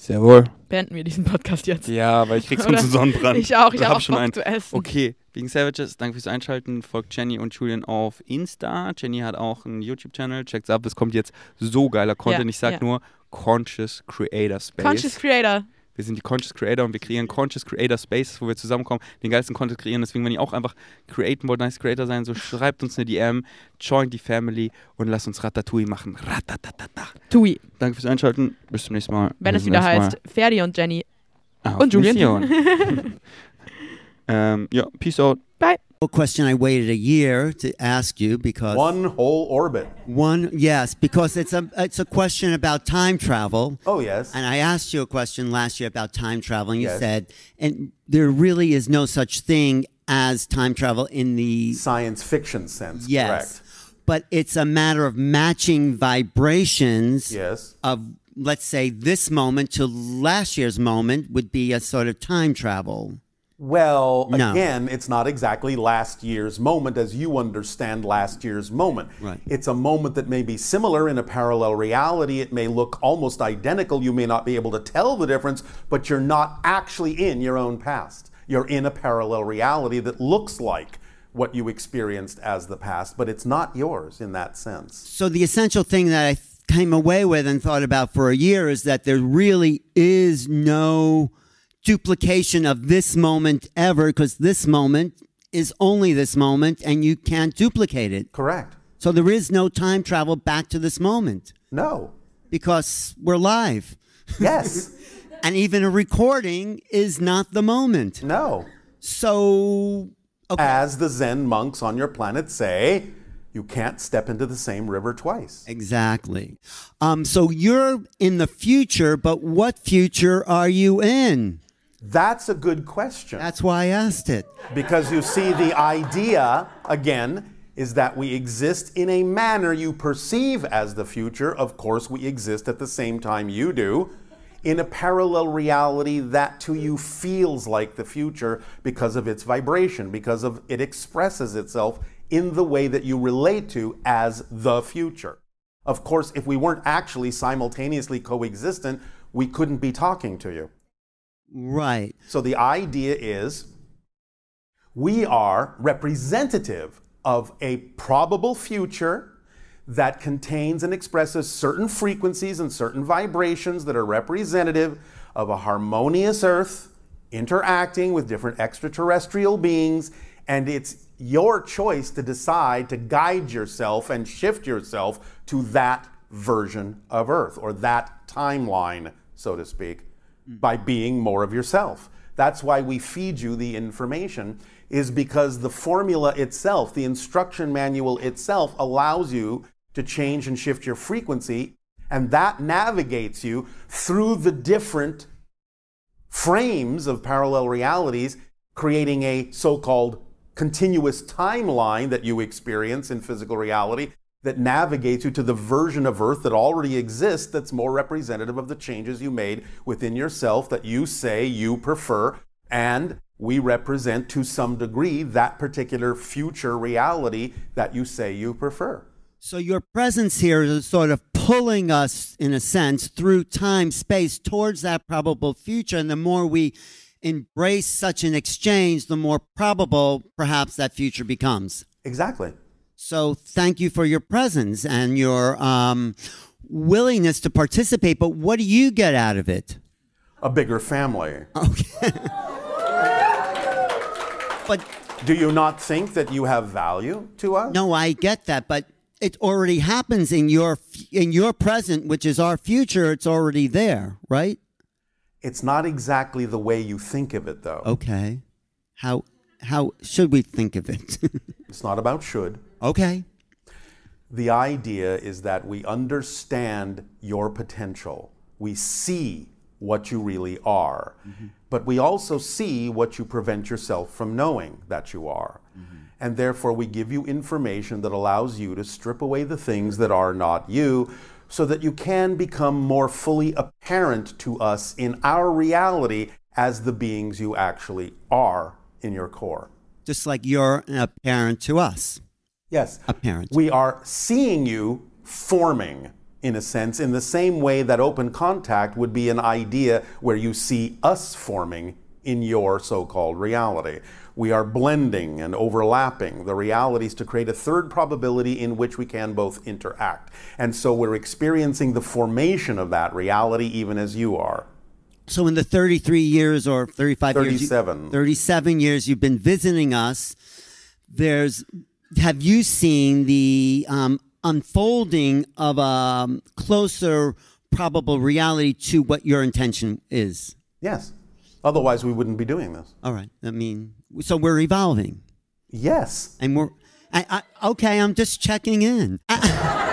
Sehr wohl. Beenden wir diesen Podcast jetzt. Ja, weil ich krieg Oder- sonst einen Sonnenbrand. Ich auch, ich habe hab auch schon Bock einen. zu essen. Okay, wegen Savages, danke fürs Einschalten. Folgt Jenny und Julian auf Insta. Jenny hat auch einen YouTube-Channel. Checkt's ab, es kommt jetzt so geiler Content. Ja, ich sag ja. nur Conscious Creator Space. Conscious Creator. Wir sind die Conscious Creator und wir kreieren Conscious Creator Spaces, wo wir zusammenkommen, den geilsten Content kreieren. Deswegen, wenn ihr auch einfach createn wollt, nice Creator sein, so schreibt uns eine DM, joint die Family und lasst uns Ratatouille machen. Ratatatata. Tui. Danke fürs Einschalten. Bis zum nächsten Mal. Wenn Bis es wieder heißt Ferdi und Jenny. Auf und Julian. <laughs> <laughs> Ähm, ja, peace out. A question I waited a year to ask you because One whole orbit. one yes because it's a it's a question about time travel Oh, yes. and I asked you a question last year about time travel and you Yes. said and there really is no such thing as time travel in the Science fiction sense. yes Correct. but it's a matter of matching vibrations Yes. of let's say this moment to last year's moment would be a sort of time travel Well, No. again, it's not exactly last year's moment as you understand last year's moment. Right. It's a moment that may be similar in a parallel reality. It may look almost identical. You may not be able to tell the difference, but you're not actually in your own past. You're in a parallel reality that looks like what you experienced as the past, but it's not yours in that sense. So the essential thing that I th- came away with and thought about for a year is that there really is no duplication of this moment ever because this moment is only this moment and you can't duplicate it. Correct. So there is no time travel back to this moment No. because we're live. Yes. <laughs> And even a recording is not the moment. no. So, okay. As the Zen monks on your planet say, you can't step into the same river twice. Exactly. Um, so you're in the future, but what future are you in? That's a good question. That's why I asked it. Because you see, the idea, again, is that we exist in a manner you perceive as the future. Of course, we exist at the same time you do. In a parallel reality that to you feels like the future because of its vibration, because of it expresses itself in the way that you relate to as the future. Of course, if we weren't actually simultaneously coexistent, we couldn't be talking to you. Right. So the idea is we are representative of a probable future that contains and expresses certain frequencies and certain vibrations that are representative of a harmonious earth interacting with different extraterrestrial beings and it's your choice to decide to guide yourself and shift yourself to that version of earth or that timeline so to speak Mm-hmm. by being more of yourself. That's why we feed you the information, is because the formula itself, the instruction manual itself, allows you to change and shift your frequency, and that navigates you through the different frames of parallel realities, creating a so called continuous timeline that you experience in physical reality that navigates you to the version of Earth that already exists that's more representative of the changes you made within yourself that you say you prefer. And we represent to some degree that particular future reality that you say you prefer. So your presence here is sort of pulling us, in a sense, through time, space towards that probable future. And the more we embrace such an exchange, the more probable perhaps that future becomes. Exactly. So thank you for your presence and your um, willingness to participate. But what do you get out of it? A bigger family. Okay. <laughs> but Do you not think that you have value to us? no, I get that. But it already happens in your in your present, which is our future. It's already there, right? It's not exactly the way you think of it, though. Okay. How how should we think of it? <laughs> It's not about should. Okay. The idea is that we understand your potential. We see what you really are. Mm-hmm. But we also see what you prevent yourself from knowing that you are. Mm-hmm. And therefore, we give you information that allows you to strip away the things that are not you so that you can become more fully apparent to us in our reality as the beings you actually are in your core. Just like you're a parent to us. Yes. A parent. We are seeing you forming, in a sense, in the same way that open contact would be an idea where you see us forming in your so called reality. We are blending and overlapping the realities to create a third probability in which we can both interact. And so we're experiencing the formation of that reality even as you are. So in the 33 years or 35 years, you- 37. 37 years you've been visiting us, there's have you seen the um, unfolding of a closer probable reality to what your intention is? Yes. Otherwise, we wouldn't be doing this. All right. I mean, so we're evolving, Yes. and we're. I, I, okay, I'm just checking in. I- <laughs>